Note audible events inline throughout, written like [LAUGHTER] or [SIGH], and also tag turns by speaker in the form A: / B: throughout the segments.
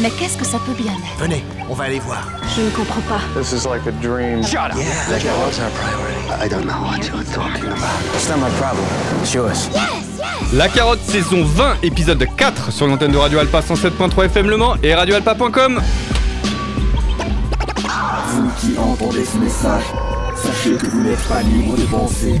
A: Mais qu'est-ce que ça peut bien être?
B: Venez, on va aller voir.
A: Je ne comprends pas.
C: This is like a dream.
B: Shut up.
D: Yeah, la carotte, c'est un priority? I don't know what you're talking about. It's not my problem. It's yours.
E: La carotte saison 20, épisode 4 sur l'antenne de Radio Alpa 107.3 FM Le Mans et radioalpa.com.
F: Vous qui entendez ce message, sachez que vous n'êtes pas libre de penser,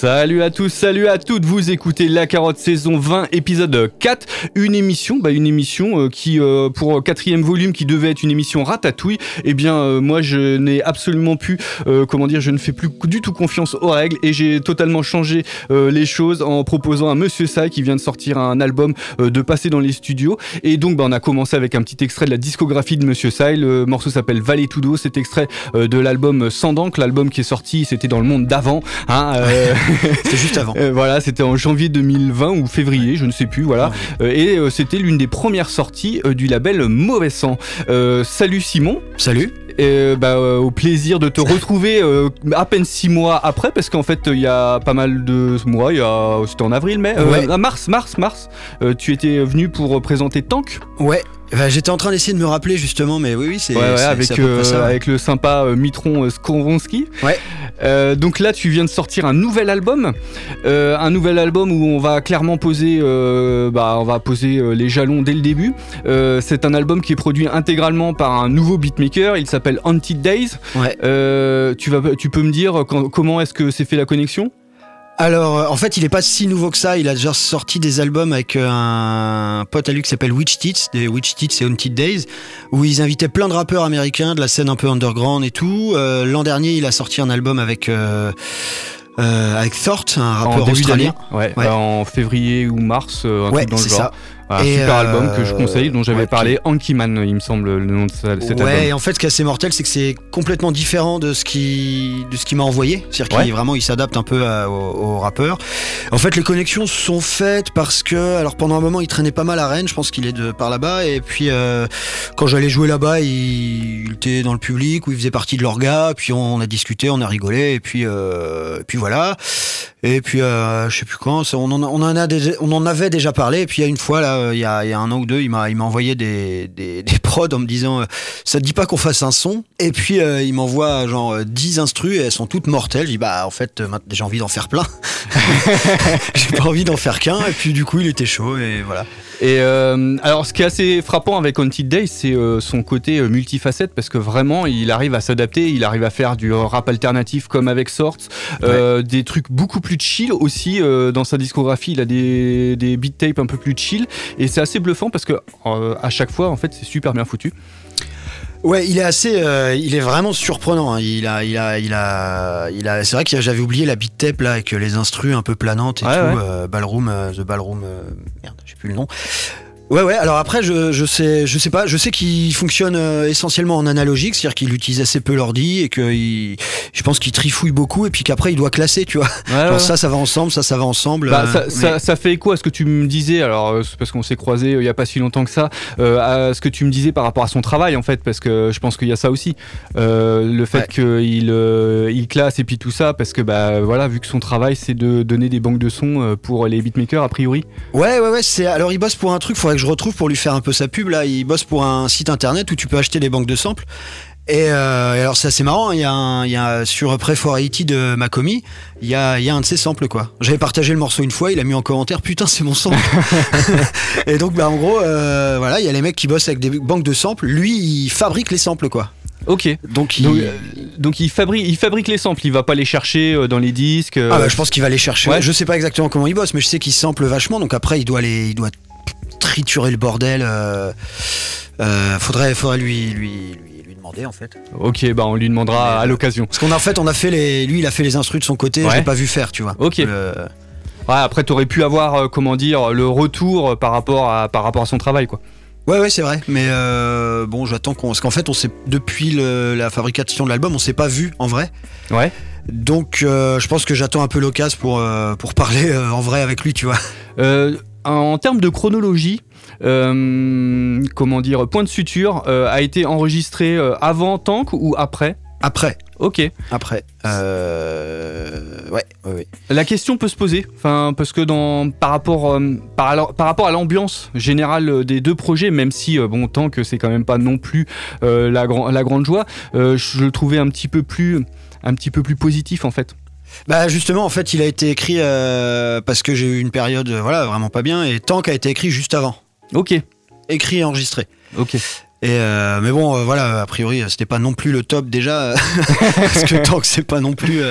E: Salut à tous, salut à toutes, vous écoutez La Carotte saison 20 épisode 4, une émission, bah une émission euh, qui euh, pour quatrième volume qui devait être une émission ratatouille, eh bien euh, moi je n'ai absolument plus, euh, comment dire, je ne fais plus du tout confiance aux règles et j'ai totalement changé euh, les choses en proposant à Monsieur Sai qui vient de sortir un album euh, de passer dans les studios. Et donc bah, on a commencé avec un petit extrait de la discographie de Monsieur Sai, le morceau s'appelle Valley Tudo, cet extrait euh, de l'album Sans d'encre, l'album qui est sorti c'était dans le monde d'avant, hein, euh, [LAUGHS] [LAUGHS]
B: C'était juste avant.
E: euh, voilà, c'était en janvier 2020 ou février, je ne sais plus, voilà. Euh, et euh, c'était l'une des premières sorties du label Mauvais Sang. Salut Simon.
B: Salut.
E: Et bah, euh, au plaisir de te retrouver euh, à peine six mois après, parce qu'en fait, il y a pas mal de mois, a, c'était en avril, mai, euh,
C: Ouais.
E: ah, mars, mars, mars, euh, tu étais venu pour présenter Tank,
C: Ouais. Bah, J'étais en train d'essayer de me rappeler justement, mais oui, oui, c'est
E: Ouais, avec, euh,
C: ça. ouais.
E: avec le sympa euh, Mitron euh, Skoronsky.
C: Ouais.
E: Euh, donc là, tu viens de sortir un nouvel album, Euh, un nouvel album où on va clairement poser, euh, bah, on va poser euh, les jalons dès le début. Euh, c'est un album qui est produit intégralement par un nouveau beatmaker. Il s'appelle Haunted Days.
C: Ouais.
E: Euh, tu vas, tu peux me dire quand- comment est-ce que c'est fait la connexion?
C: Alors, euh, en fait, il est pas si nouveau que ça. Il a déjà sorti des albums avec euh, un pote à lui qui s'appelle Witch Tits, des Witch Tits et Haunted Days, où ils invitaient plein de rappeurs américains de la scène un peu underground et tout. Euh, L'an dernier, il a sorti un album avec euh, euh, avec Thort, un rappeur
E: début
C: australien.
E: d'année Ouais,
C: Ouais.
E: en février ou mars, un
C: Ouais,
E: truc dans le
C: c'est
E: genre.
C: ça.
E: Voilà,
C: Et,
E: super
C: euh,
E: album que je conseille, dont j'avais
C: ouais,
E: parlé. Anki Man, il me semble, le nom de cet album.
C: Ouais, et en fait, ce qui est assez mortel, c'est que c'est complètement différent de ce qui de ce qu'il m'a envoyé. C'est-à-dire qu'il vraiment, il s'adapte un peu à- au, au rappeur. En fait, les connexions sont faites parce que, alors pendant un moment, il traînait pas mal à Rennes. Je pense qu'il est de par là-bas. Et puis, euh, quand j'allais jouer là-bas, il, il était dans le public où il faisait partie de l'orga. Puis on a discuté, on a rigolé. Et puis, euh, et puis voilà. Et puis, euh, je sais plus quand. On en, on en avait déjà parlé. Et puis, il y a une fois là, euh, il y a, il y a un an ou deux, il m'a, envoyé des, des, [LAUGHS] des prods en me disant, euh, ça te dit pas qu'on fasse un son? Et puis, euh, il m'envoie genre euh, 10 instrus et elles sont toutes mortelles. Je dis, bah, en fait, j'ai envie d'en faire plein. [LAUGHS] j'ai pas envie d'en faire qu'un. Et puis, du coup, il était chaud et voilà.
E: Et euh, alors, ce qui est assez frappant avec Haunted Day, c'est euh, son côté euh, multifacette parce que vraiment, il arrive à s'adapter, il arrive à faire du rap alternatif comme avec Sorts, des trucs beaucoup plus chill aussi dans sa discographie. Il a des, des beat tapes un peu plus chill et c'est assez bluffant parce que à chaque fois, en fait, c'est super bien foutu.
C: Ouais, il est assez, euh, il est vraiment surprenant. hein. Il a, il a, il a, il a. C'est vrai que j'avais oublié la beat tape là avec les instrus un peu planantes et
E: Ouais,
C: tout.
E: ouais.
C: euh, Ballroom, euh, The Ballroom. merde, plus le nom. Ouais, ouais. Alors après, je, je sais, je sais pas. Je sais qu'il fonctionne euh, essentiellement en analogique, c'est-à-dire qu'il utilise assez peu l'ordi et que il, je pense qu'il trifouille beaucoup et puis qu'après il doit classer, tu vois.
E: Ouais,
C: Genre
E: ouais.
C: ça, ça va ensemble, ça, ça va ensemble.
E: Bah,
C: euh,
E: ça,
C: mais-
E: ça- ça fait écho à ce que tu me disais, alors euh, c'est parce qu'on s'est croisés euh, il y a pas si longtemps que ça, euh, à ce que tu me disais par rapport à son travail en fait, parce que je pense qu'il y a ça aussi. Euh, le fait
C: Ouais.
E: qu'il il classe et puis tout ça, parce que bah voilà, vu que son travail c'est de donner des banques de sons pour les beatmakers a priori.
C: Ouais, ouais, ouais. C'est alors il bosse pour un truc. Faudrait que je retrouve pour lui faire un peu sa pub. Là, il bosse pour un site internet où tu peux acheter des banques de samples. Et, euh, et alors c'est assez marrant. Il y a, un, il y a sur Pray for Haiti de Macomi, il y a, il y a un de ses samples quoi. J'avais partagé le morceau une fois. Il a mis en commentaire putain c'est mon sample. [LAUGHS] et donc bah en gros euh, voilà, il y a les mecs qui bossent avec des banques de samples. Lui il fabrique les samples quoi.
E: Ok.
C: Donc il.
E: Donc, euh, donc il fabrique, il fabrique les samples, il va pas les chercher euh, dans les disques. euh,
C: Ah bah, je pense qu'il va les chercher.
E: Ouais.
C: Je sais pas exactement comment il bosse, mais je sais qu'il sample vachement. Donc après, il doit les, il doit triturer le bordel. euh, euh, faudrait, faudrait lui, lui, lui, demander en fait.
E: Ok, bah on lui demandera
C: Mais,
E: à
C: euh,
E: l'occasion.
C: Parce qu'on a en fait, on a fait les, lui, il a fait les instrus de son côté.
E: Ouais.
C: Je l'ai pas vu faire, tu vois.
E: Ok.
C: Le-
E: Ouais, après t'aurais pu avoir, euh, comment dire, le retour par rapport à, par rapport à son travail quoi.
C: Ouais, ouais, c'est vrai. Mais euh, bon, j'attends qu'on, parce qu'en fait, on s'est depuis le- la fabrication de l'album, on s'est pas vu en vrai.
E: Ouais.
C: Donc, euh, je pense que j'attends un peu l'occasion pour pour parler en vrai avec lui, tu vois.
E: En termes de chronologie, euh, comment dire, Point de Suture euh, a été enregistré euh, avant Tank ou après?
C: Après,
E: Ok.
C: après. Euh, ouais, ouais, ouais.
E: La question peut se poser, enfin parce que dans par rapport euh, par, rapport à l'ambiance générale des deux projets, même si euh, bon tant que c'est quand même pas non plus la, la grande joie, je le trouvais un petit peu plus un petit peu plus positif en fait.
C: Bah justement, en fait, il a été écrit euh, parce que j'ai eu une période, euh, voilà, vraiment pas bien, et Tank a été écrit juste avant,
E: Ok.
C: écrit et enregistré.
E: Ok.
C: Et euh, mais bon, voilà, a priori, c'était pas non plus le top déjà, [LAUGHS] parce que Tank c'est pas non plus,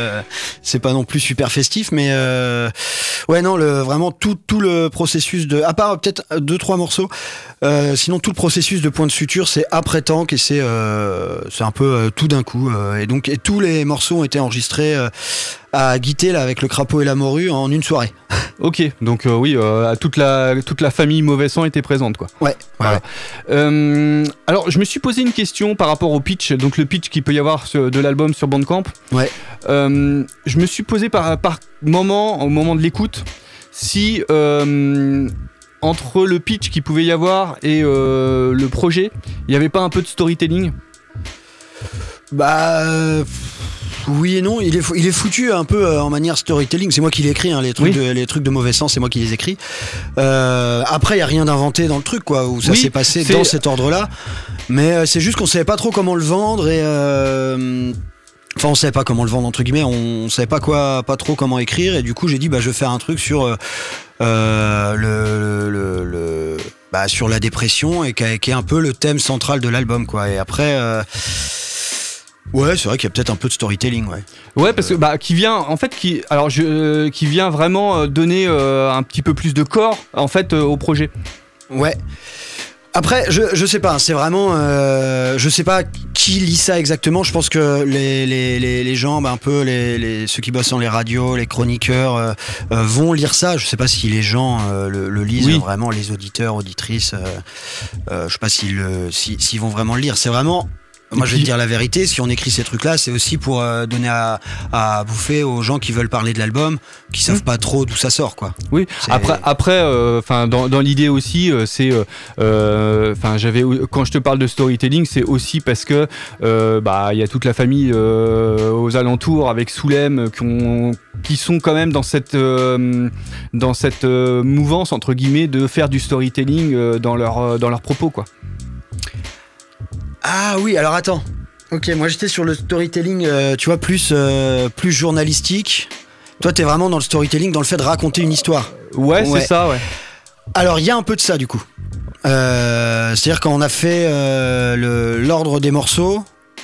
C: c'est pas non plus super festif, mais ouais non, le vraiment tout tout le processus de, à part peut-être deux trois morceaux, sinon tout le processus de point de suture c'est après Tank et c'est c'est un peu tout d'un coup, et donc et tous les morceaux ont été enregistrés à Guité là avec le crapaud et la morue en une soirée. [LAUGHS]
E: Ok. Donc euh, oui, euh, toute la toute la famille mauvais sang était présente quoi.
C: Ouais.
E: Voilà. Euh, alors, je me suis posé une question par rapport au pitch, donc le pitch qu'il peut y avoir sur- de l'album sur Bandcamp.
C: Ouais.
E: Je me suis posé par, par moment, au moment de l'écoute, si entre le pitch qu'il pouvait y avoir et le projet, il n'y avait pas un peu de storytelling?
C: Bah. Oui et non, il est, il est foutu un peu euh, en manière storytelling. C'est moi qui l'écris, hein, les, trucs
E: Oui.
C: de, les trucs de mauvais sens, c'est moi qui les écris. Euh, après, il y a rien d'inventé dans le truc, quoi, où ça
E: Oui,
C: s'est passé dans cet ordre-là. Mais euh, c'est juste qu'on savait pas trop comment le vendre et. euh, Enfin, on savait pas comment le vendre entre guillemets. On, savait pas quoi, pas trop comment écrire. Et du coup, j'ai dit, bah, je vais faire un truc sur euh, le, le, le- bah, sur la dépression et qui, est- qui est un peu le thème central de l'album, quoi. Et après. euh, Ouais, c'est vrai qu'il y a peut-être un peu de storytelling, ouais.
E: Ouais, parce que bah qui vient en fait qui alors je euh, qui vient vraiment euh, donner euh, un petit peu plus de corps en fait euh, au projet.
C: Ouais. Après, je, je sais pas, c'est vraiment. euh, je sais pas qui lit ça exactement. Je pense que les, les, les, les gens, bah, un peu les, les, ceux qui bossent dans les radios, les chroniqueurs, euh, euh, vont lire ça. Je sais pas si les gens le, le lisent
E: Oui.
C: vraiment, les auditeurs, auditrices. je sais pas s'ils si- s'ils vont vraiment le lire. C'est vraiment. Moi, je vais te dire la vérité. Si on écrit ces trucs-là, c'est aussi pour euh, donner à, à bouffer aux gens qui veulent parler de l'album, qui savent pas trop d'où ça sort, quoi.
E: Oui. Après après enfin dans, dans l'idée aussi euh, c'est euh, euh, enfin j'avais quand je te parle de storytelling c'est aussi parce que euh, bah il y a toute la famille euh, aux alentours avec Soulem euh, qui ont qui sont quand même dans cette euh, dans cette euh, mouvance entre guillemets de faire du storytelling euh, dans leur euh, dans leurs propos quoi.
C: Ah oui, alors attends. Ok, moi j'étais sur le storytelling, euh, tu vois, plus, euh, plus journalistique. Toi, t'es vraiment dans le storytelling, dans le fait de raconter une histoire.
E: Ouais,
C: Ouais.
E: c'est ça ouais.
C: Alors, il y a un peu de ça, du coup. Euh, C'est-à-dire, quand on a fait l'ordre des morceaux,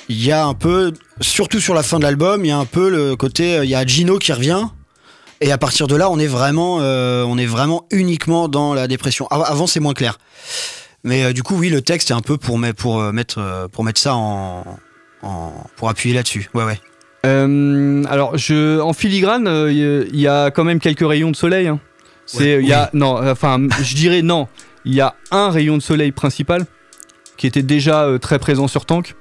C: il y a un peu, surtout sur la fin de l'album, il y a un peu le côté, il y a Gino qui revient. Et à partir de là, on est vraiment, on est vraiment uniquement dans la dépression. Av- Avant, c'est moins clair. Mais euh, du coup, oui, le texte est un peu pour, mettre- pour, euh, mettre, euh, pour mettre ça en, en- pour appuyer là-dessus. Ouais, ouais.
E: Euh, alors, je, en filigrane, il y a- il y a quand même quelques rayons de soleil. hein. C'est,
C: Ouais,
E: il y a, non, enfin, je dirais non. Il y a un rayon de soleil principal qui était déjà euh, très présent sur Tank,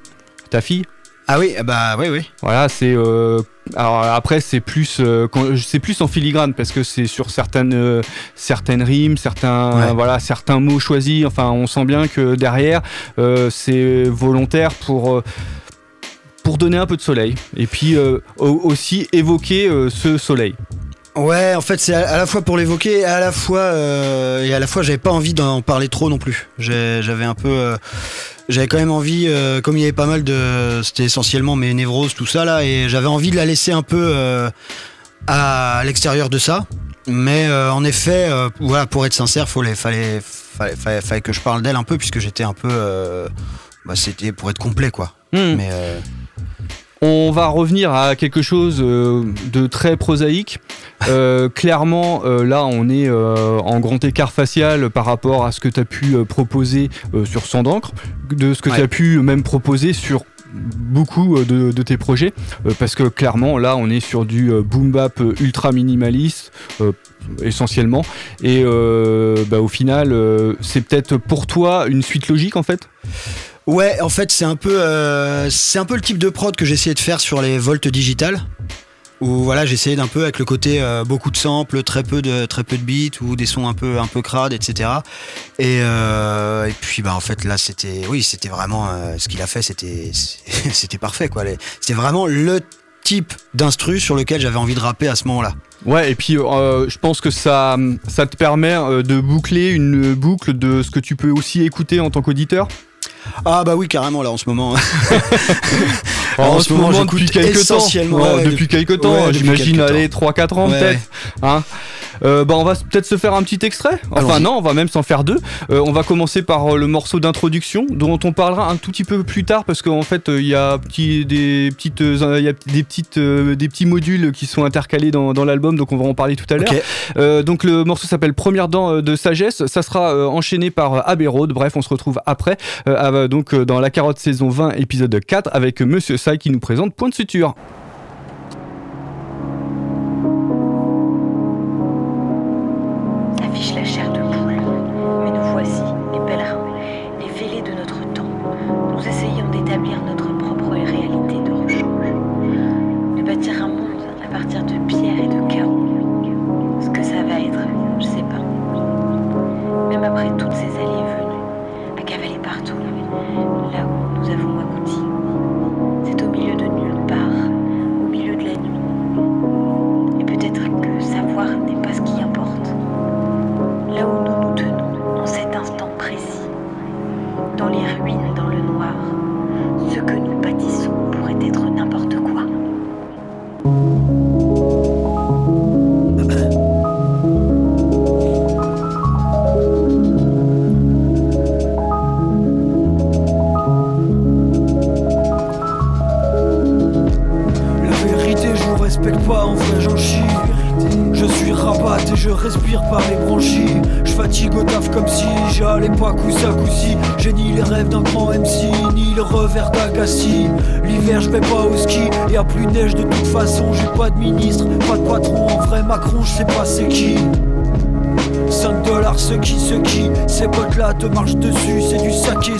E: ta fille.
C: Ah oui, bah oui, oui.
E: Voilà, c'est. euh, alors après, c'est plus, euh, c'est plus en filigrane parce que c'est sur certaines, euh, certaines rimes, certains,
C: Ouais.
E: voilà, certains mots choisis. Enfin, on sent bien que derrière, euh, c'est volontaire pour. pour donner un peu de soleil et puis euh, au- aussi évoquer euh, ce soleil.
C: Ouais, en fait, c'est à, à la fois pour l'évoquer, et à la fois euh, et à la fois, j'avais pas envie d'en parler trop non plus. J'avais un peu, euh, j'avais quand même envie, euh, comme il y avait pas mal de, c'était essentiellement mes névroses, tout ça là, et j'avais envie de la laisser un peu à l'extérieur de ça. Mais en effet, voilà, pour être sincère, fallait, fallait, fallait, fallait, fallait que je parle d'elle un peu puisque j'étais un peu, bah, c'était pour être complet quoi.
E: Hmm.
C: Mais
E: On va revenir à quelque chose de très prosaïque. Euh, clairement, euh, là, on est euh, en grand écart facial par rapport à ce que tu as pu proposer sur Sang d'encre, de ce que tu as pu même proposer sur beaucoup de, de tes projets, parce que clairement, là, on est sur du boom bap ultra minimaliste. euh, essentiellement et euh, bah, au final euh, c'est peut-être pour toi une suite logique en fait?
C: Ouais, en fait, c'est un peu, euh, c'est un peu le type de prod que j'essayais de faire sur les Volt digitales. Où voilà, j'essayais d'un peu avec le côté euh, beaucoup de samples, très peu de très peu de beats ou des sons un peu un peu crades, etc. Et, euh, et puis bah en fait là c'était, oui, c'était vraiment euh, ce qu'il a fait, c'était [LAUGHS] c'était parfait quoi. C'était vraiment le type d'instru sur lequel j'avais envie de rapper à ce moment-là.
E: Ouais, et puis euh, je pense que ça, ça te permet de boucler une boucle de ce que tu peux aussi écouter en tant qu'auditeur.
C: Ah bah oui carrément là en ce moment. [LAUGHS]
E: En, ce moment, depuis quelques temps. Ouais,
C: ouais,
E: depuis quelques temps, j'imagine, allez,
C: temps.
E: 3-4 ans peut-être. Hein Euh, bah, on va peut-être se faire un petit extrait. Enfin, non, on va même s'en faire deux. Euh, on va commencer par euh, le morceau d'introduction, dont on parlera un tout petit peu plus tard, parce qu'en fait, euh, il y a petit- des, petites, y a des, petites, des petits modules qui sont intercalés dans, dans l'album, donc on va en parler tout à l'heure. Euh, donc le morceau s'appelle Première dent de sagesse. Ça sera enchaîné par Abbey Road. Bref, on se retrouve après, donc dans la carotte saison 20, épisode 4, avec Monsieur Qui nous présente Point de suture.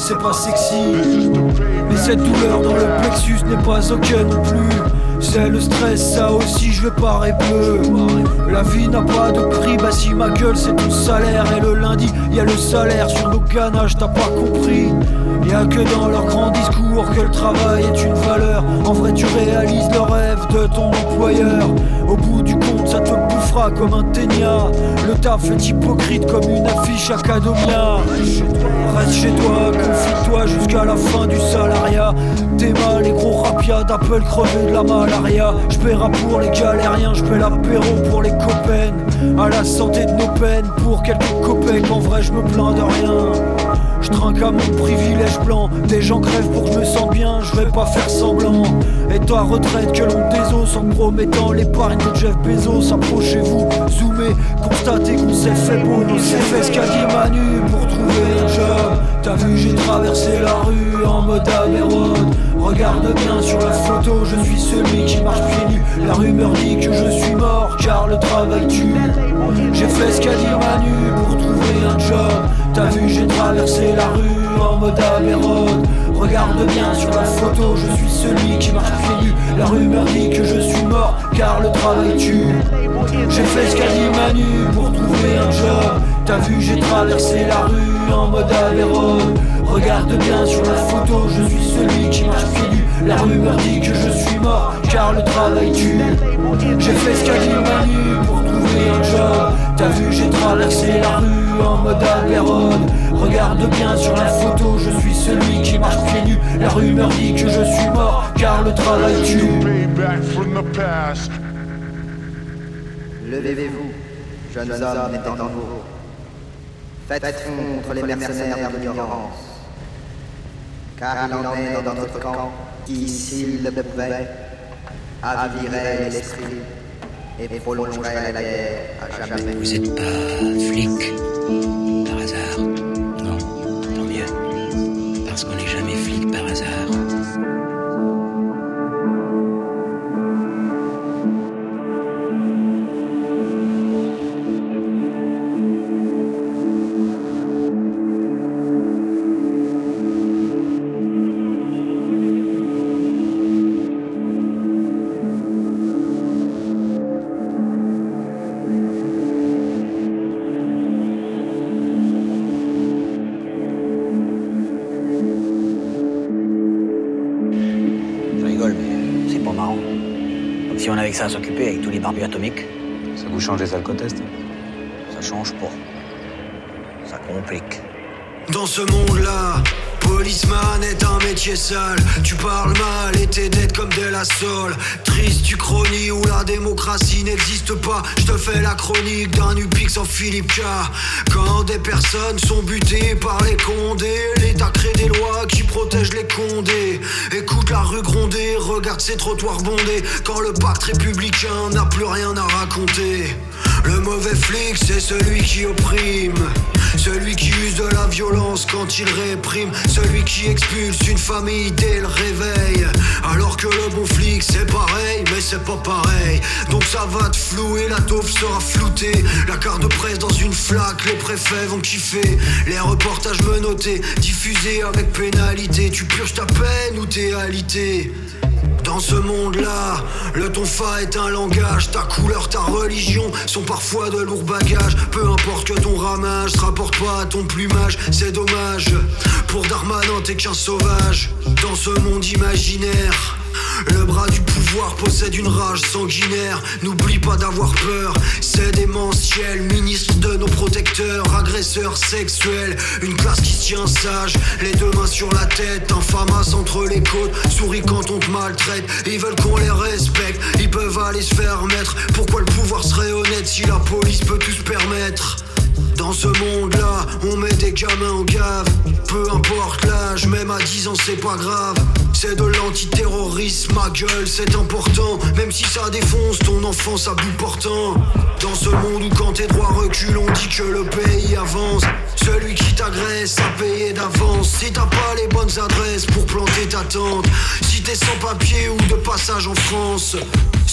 G: C'est pas sexy. Mais cette douleur dans le plexus n'est pas ok non plus. C'est le stress, ça aussi je vais pas bleu. La vie n'a pas de prix, bah si ma gueule c'est ton salaire. Et le lundi, y a le salaire sur nos ganaches, t'as pas compris. Y a que dans leur grand discours que le travail est une valeur. En vrai, tu réalises le rêve de ton employeur. Au bout du comme un ténia. Le taf est hypocrite comme une affiche Academia. Reste chez toi, confie-toi jusqu'à la fin du salariat. T'es mal, les gros rapias d'Apple crever de la malaria. J'paierai pour les galériens, j'paie l'apéro pour les copains. À la santé de nos peines, pour quelques copecs. En vrai, je me plains de rien. Je trinque à mon privilège blanc. Des gens crèvent pour que je me sente bien. Je vais pas faire semblant. Et toi retraite que l'on des os En promettant l'épargne de Jeff Bezos. Approchez-vous, zoomez Constatez qu'on s'est fait beau. On s'est fait ce qu'a dit Manu Pour trouver un job. T'as vu j'ai traversé la rue En mode Amérode Regarde bien sur la photo Je suis celui qui marche pieds nus. La rumeur dit que je suis mort Car le travail tue. J'ai fait ce qu'a dit Manu Pour trouver un job. T'as vu j'ai traversé la rue en mode Amérode Regarde bien sur la photo, je suis celui qui marche pieds nus La rumeur dit que je suis mort car le travail tue. J'ai fait ce qu'a dit Manu pour trouver un job. T'as vu j'ai traversé la rue en mode Amérode Regarde bien sur la photo, je suis celui qui marche pieds nus La rumeur dit que je suis mort car le travail tue. J'ai fait ce qu'a dit Manu pour trouver un job. T'as vu j'ai traversé la rue en mode Amérode Regarde bien sur la photo, je suis celui qui marche pieds nus. La rumeur dit que je suis mort car le travail tue.
H: Levez-vous, jeunes hommes nouveaux. Faites contre les mercenaires de l'ignorance. Car il en est dans notre camp qui, s'il le pouvait, avirait l'esprit et prolongerait la guerre à jamais.
I: Vous êtes pas flic par hasard que ça à s'occuper avec tous les barbus atomiques. Ça vous change les alcotests Ça change pas. Ça complique.
G: Dans ce monde-là, policeman est un métier sale. Tu parles mal et t'es dead comme de la sol. Triste où la démocratie n'existe pas. Je te fais la chronique d'un UPix en Philippe K. Quand des personnes sont butées par les condés, l'État crée des lois qui protègent les condés. Écoute la rue gronder, regarde ces trottoirs bondés. Quand le pacte républicain n'a plus rien à raconter. Le mauvais flic, c'est celui qui opprime. Celui qui use de la violence quand il réprime. Celui qui expulse une famille dès le réveil. Alors que le bon flic, c'est pareil, mais c'est pas pareil. Donc ça va te flouer, la taupe sera floutée. La carte presse dans une flaque, les préfets vont kiffer. Les reportages menottés, diffusés avec pénalité. Tu purges ta peine ou t'es alité. Dans ce monde-là, le tonfa est un langage, ta couleur, ta religion sont parfois de lourds bagages. Peu importe que ton ramage se rapporte pas à ton plumage, c'est dommage. Pour Darmanin, t'es qu'un sauvage. Dans ce monde imaginaire, le bras du pouvoir possède une rage sanguinaire. N'oublie pas d'avoir peur, c'est démentiel. Ministre de nos protecteurs, agresseurs sexuels. Une classe qui se tient sage, les deux mains sur la tête. Infamace entre les côtes, souris quand on te maltraite. Ils veulent qu'on les respecte, ils peuvent aller se faire mettre. Pourquoi le pouvoir serait honnête si la police peut tout se permettre?
J: Dans ce monde-là, on met des gamins en gave. Peu importe l'âge, même à 10 ans, c'est pas grave. C'est de l'antiterrorisme, ma gueule, c'est important. Même si ça défonce ton enfance à bout portant. Dans ce monde où quand tes droits reculent, on dit que le pays avance. Celui qui t'agresse a payé d'avance. Si t'as pas les bonnes adresses pour planter ta tente. Si t'es sans papier ou de passage en France.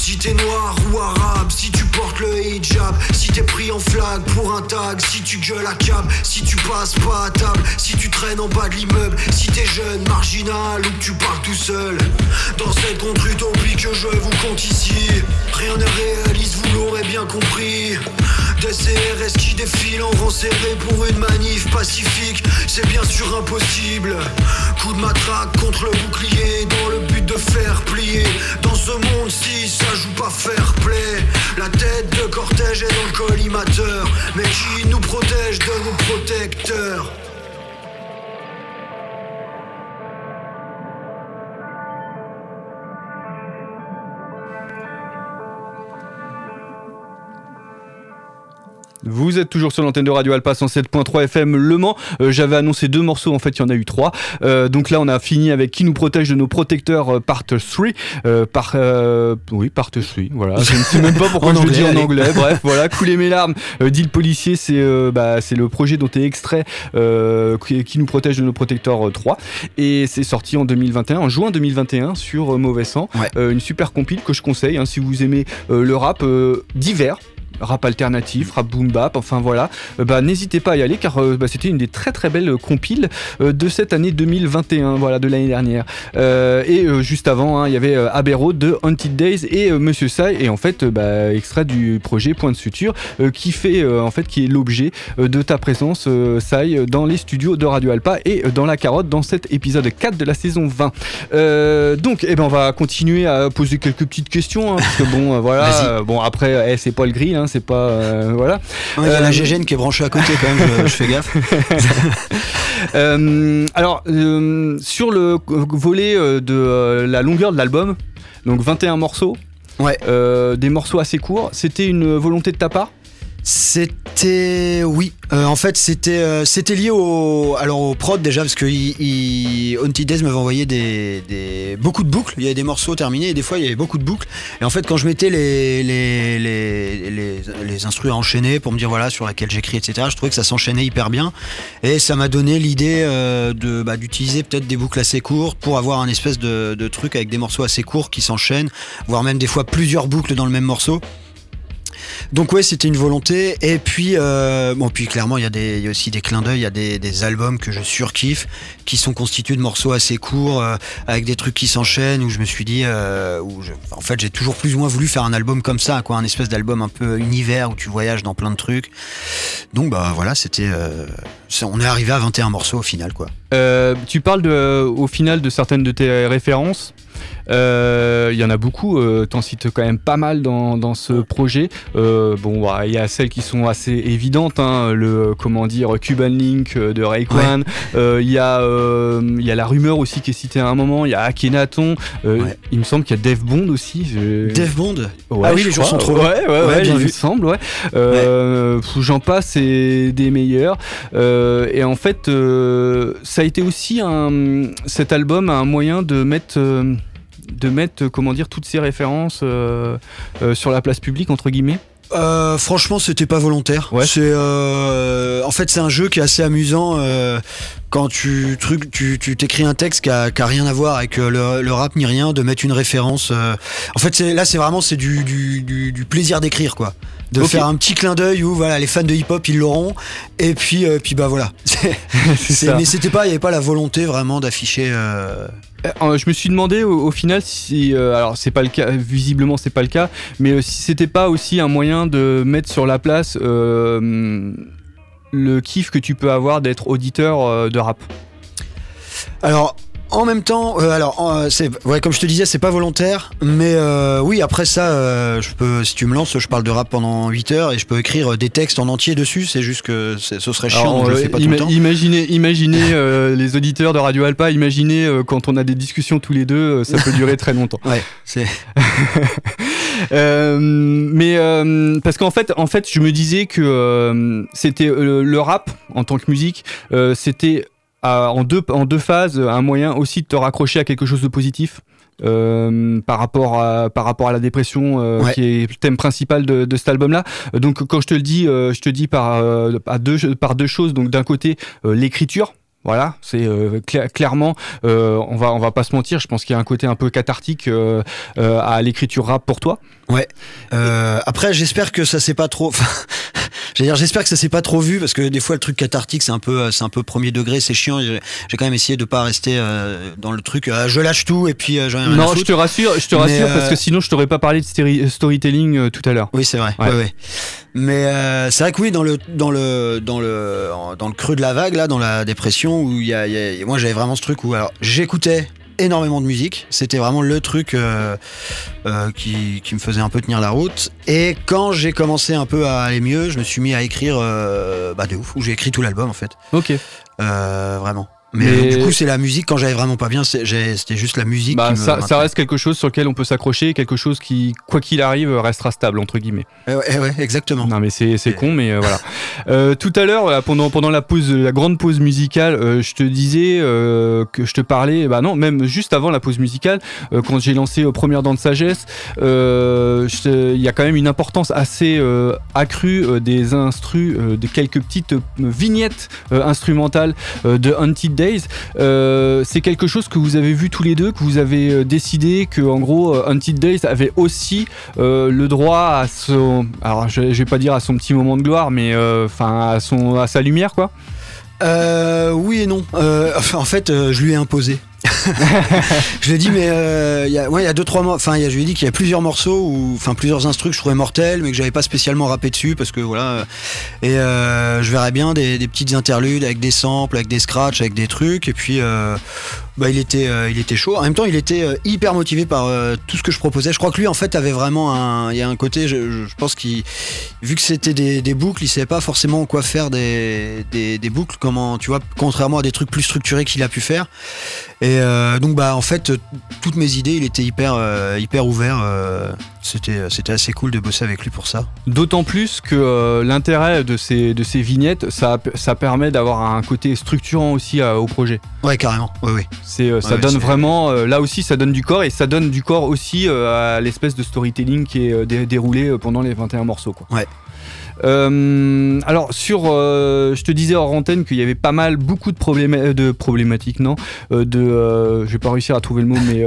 J: Si t'es noir ou arabe, si tu portes le hijab, si t'es pris en flag pour un tag, si tu gueules à cab, si tu passes pas à table, si tu traînes en bas de l'immeuble, si t'es jeune, marginal ou que tu parles tout seul. Dans cette contre-utopie que je vous compte ici, rien n'est réaliste, vous l'aurez bien compris. Des CRS qui défilent en rang pour une manif pacifique, c'est bien sûr impossible. Coup de matraque contre le bouclier dans le but de faire plier. Dans ce monde-ci, ça joue pas fair play. La tête de cortège est dans le collimateur, mais qui nous protège de nos protecteurs?
E: Vous êtes toujours sur l'antenne de Radio Alpa 107.3 FM Le Mans. Euh, J'avais annoncé deux morceaux, en fait, il y en a eu trois. Euh, donc là, on a fini avec Qui nous protège de nos protecteurs, euh, part 3. Euh, par, euh, oui, part 3, voilà. Je ne sais même pas pourquoi [LAUGHS] je le dis en anglais. Bref, voilà, Couler mes larmes, dit le policier, c'est euh, bah, le projet dont est extrait euh, qui, qui nous protège de nos protecteurs euh, 3. Et c'est sorti en 2021, en juin 2021, sur Mauvais Sang. Euh, une super compile que je conseille hein, si vous aimez le rap divers rap alternatif, rap boom bap, enfin voilà, Euh, bah n'hésitez pas à y aller car euh, bah, c'était une des très très belles compiles euh, de cette année 2021, voilà, de l'année dernière. Et juste avant, hein, il y avait Road de Haunted Days et Monsieur Sai, et en fait, bah, extrait du projet Point de Suture, qui fait en fait qui est l'objet de ta présence, Sai, dans les studios de Radio Alpa et dans la carotte dans cet épisode 4 de la saison 20. Euh, donc, eh ben, on va continuer à poser quelques petites questions, hein, parce que bon, euh, voilà, euh, bon après, eh, c'est pas le grill, hein, c'est pas, euh, voilà.
C: Ouais, Il y a
E: Euh,
C: la GGN qui est branchée à côté quand même, je, je fais gaffe. [LAUGHS]
E: Euh, alors, euh, sur le volet euh, de euh, la longueur de l'album, donc 21 morceaux, euh, des morceaux assez courts, c'était une volonté de ta part?
C: C'était oui. Euh, en fait, c'était euh, c'était lié au alors au prod déjà parce que il, Haunted m'avait envoyé des, beaucoup de boucles. Il y avait des morceaux terminés et des fois il y avait beaucoup de boucles. Et en fait, quand je mettais les les les les, à enchaîner pour me dire voilà sur laquelle j'écris etc. Je trouvais que ça s'enchaînait hyper bien et ça m'a donné l'idée euh, de bah, d'utiliser peut-être des boucles assez courtes pour avoir un espèce de, de truc avec des morceaux assez courts qui s'enchaînent, voire même des fois plusieurs boucles dans le même morceau. Donc ouais, c'était une volonté. Et puis, euh, bon, puis clairement, il y, a aussi des clins d'œil, il y a des, albums que je surkiffe, qui sont constitués de morceaux assez courts, euh, avec des trucs qui s'enchaînent, où je me suis dit, euh, en fait, j'ai toujours plus ou moins voulu faire un album comme ça, quoi, un espèce d'album un peu univers où tu voyages dans plein de trucs. Donc bah voilà, c'était, on est arrivé à 21 morceaux au final, quoi.
E: Tu parles au final de certaines de tes références. Euh, Il y en a beaucoup, euh, t'en cites quand même pas mal dans, dans ce projet. Euh, bon, bah, il y a celles qui sont assez évidentes, hein, le comment dire Cuban Link de Rayquan. Il y a il y a la rumeur aussi qui est citée à un moment. Il y a Akhenaton. Il me semble qu'il y a Dave Bond aussi. je-
C: Dave Bond
E: Ouais,
C: Ah oui, les jours
E: crois.
C: sont trop.
E: Ouais, ouais,
C: Ouais,
E: il me semble, ouais. J'en passe, c'est des meilleurs. Euh, et en fait, euh, ça a été aussi un, cet album un moyen de mettre. euh, de mettre, comment dire, toutes ces références euh, euh, sur la place publique, entre guillemets?
C: Euh, franchement, c'était pas volontaire. C'est euh, en fait c'est un jeu qui est assez amusant euh, quand tu truc tu tu t'écris un texte qui a, qui a rien à voir avec le, le rap ni rien, de mettre une référence. En fait, c'est là c'est vraiment c'est du, du, du, du plaisir d'écrire quoi, de faire un petit clin d'œil où voilà les fans de hip hop ils l'auront et puis puis bah voilà. [LAUGHS] [LAUGHS] Mais c'était pas il y avait pas la volonté vraiment d'afficher. Euh,
E: je me suis demandé au, final si, euh, alors c'est pas le cas, visiblement c'est pas le cas, mais euh, si c'était pas aussi un moyen de mettre sur la place le kiff que tu peux avoir d'être auditeur de rap.
C: Alors, en même temps, euh, alors, euh, c'est, ouais, comme je te disais, c'est pas volontaire, mais euh, oui, après ça, euh, je peux, si tu me lances, je parle de rap pendant 8 heures et je peux écrire des textes en entier dessus. C'est juste que ce serait chiant,
E: Alors,
C: donc je le
E: euh,
C: fais pas tout
E: ima-
C: le temps.
E: Imaginez, imaginez euh, [LAUGHS] les auditeurs de Radio Alpa, imaginez euh, quand on a des discussions tous les deux, euh, ça peut durer très longtemps. [LAUGHS]
C: Ouais, c'est. [LAUGHS]
E: Euh, mais euh, parce qu'en fait, en fait, je me disais que euh, c'était euh, le rap en tant que musique, euh, c'était à- en deux en deux phases un moyen aussi de te raccrocher à quelque chose de positif. euh, par rapport à par rapport à la dépression euh,
C: Ouais.
E: qui est le thème principal de, de cet album là donc quand je te le dis euh, je te dis par euh, à deux par deux choses donc d'un côté euh, l'écriture voilà, c'est euh, cla- clairement, euh, on va on va pas se mentir. Je pense qu'il y a un côté un peu cathartique euh, euh, à l'écriture rap pour toi.
C: Ouais. Euh, après, j'espère que ça s'est pas trop. [LAUGHS] J'allais dire, j'espère que ça s'est pas trop vu parce que des fois le truc cathartique c'est un peu, euh, c'est un peu premier degré, c'est chiant. J'ai quand même essayé de pas rester euh, dans le truc. euh, je lâche tout et puis euh, j'en ai rien à
E: non, je
C: foutre.
E: te rassure, je te
C: Mais,
E: rassure parce que sinon je t'aurais pas parlé de storytelling tout à l'heure.
C: Oui, c'est vrai.
E: Ouais.
C: Ouais. ouais. Mais c'est vrai que oui, dans le dans le dans le dans le creux de la vague là, dans la dépression où il y a, il y a- moi j'avais vraiment ce truc où alors j'écoutais énormément de musique. C'était vraiment le truc euh, euh, qui, qui me faisait un peu tenir la route. Et quand j'ai commencé un peu à aller mieux, je me suis mis à écrire euh, bah de ouf. Où j'ai écrit tout l'album en fait.
E: Ok.
C: Vraiment. Mais,
E: Mais-
C: du coup, c'est la musique. Quand j'avais vraiment pas bien, c'était juste la musique.
E: Bah,
C: qui me
E: ça, reste quelque chose sur lequel on peut s'accrocher, quelque chose qui, quoi qu'il arrive, restera stable entre guillemets.
C: Eh ouais, eh ouais, exactement.
E: Non mais c'est c'est con, mais euh, voilà. Euh, tout à l'heure, voilà, pendant pendant la pause, la grande pause musicale, euh, je te disais que je te parlais. Bah non, même juste avant la pause musicale, quand j'ai lancé Première dent de sagesse, il y a quand même une importance assez accrue des instrus, de quelques petites vignettes instrumentales de Haunted Euh, c'est quelque chose que vous avez vu tous les deux, que vous avez euh, décidé que en gros euh, Haunted Days avait aussi le droit à son, alors je, je vais pas dire à son petit moment de gloire, mais enfin à son, à sa lumière quoi?
C: Oui et non. En fait, je lui ai imposé. [LAUGHS] je lui ai dit, mais euh, il y a, deux trois mois. Enfin, je lui ai dit qu'il y a plusieurs morceaux ou enfin plusieurs instrus que je trouvais mortels, mais que j'avais pas spécialement rappé dessus parce que voilà. euh, Et euh, je verrais bien des, petites interludes avec des samples, avec des scratchs, avec des trucs. Et puis, bah, il était, il était chaud. En même temps, il était hyper motivé par tout ce que je proposais. Je crois que lui, en fait, avait vraiment un, il y a un côté. Je, pense qu'il, vu que c'était des, boucles, il savait pas forcément quoi faire des, des, des boucles. Comment, tu vois, contrairement à des trucs plus structurés qu'il a pu faire. Et euh, donc, bah, en fait, toutes mes idées, il était hyper, euh, hyper ouvert. euh, c'était, c'était assez cool de bosser avec lui pour ça.
E: D'autant plus que l'intérêt de ces, de ces vignettes, ça, ça permet d'avoir un côté structurant aussi au projet.
C: Ouais, carrément. Ouais, oui.
E: C'est, ça
C: Ouais,
E: donne vraiment, là aussi, ça donne du corps et ça donne du corps aussi à l'espèce de storytelling qui est dé- déroulé pendant les 21 morceaux. Quoi.
C: Ouais.
E: Euh, alors sur, euh, je te disais hors antenne qu'il y avait pas mal, beaucoup de, de problématiques, non, euh, de, je vais pas réussir à trouver le mot, mais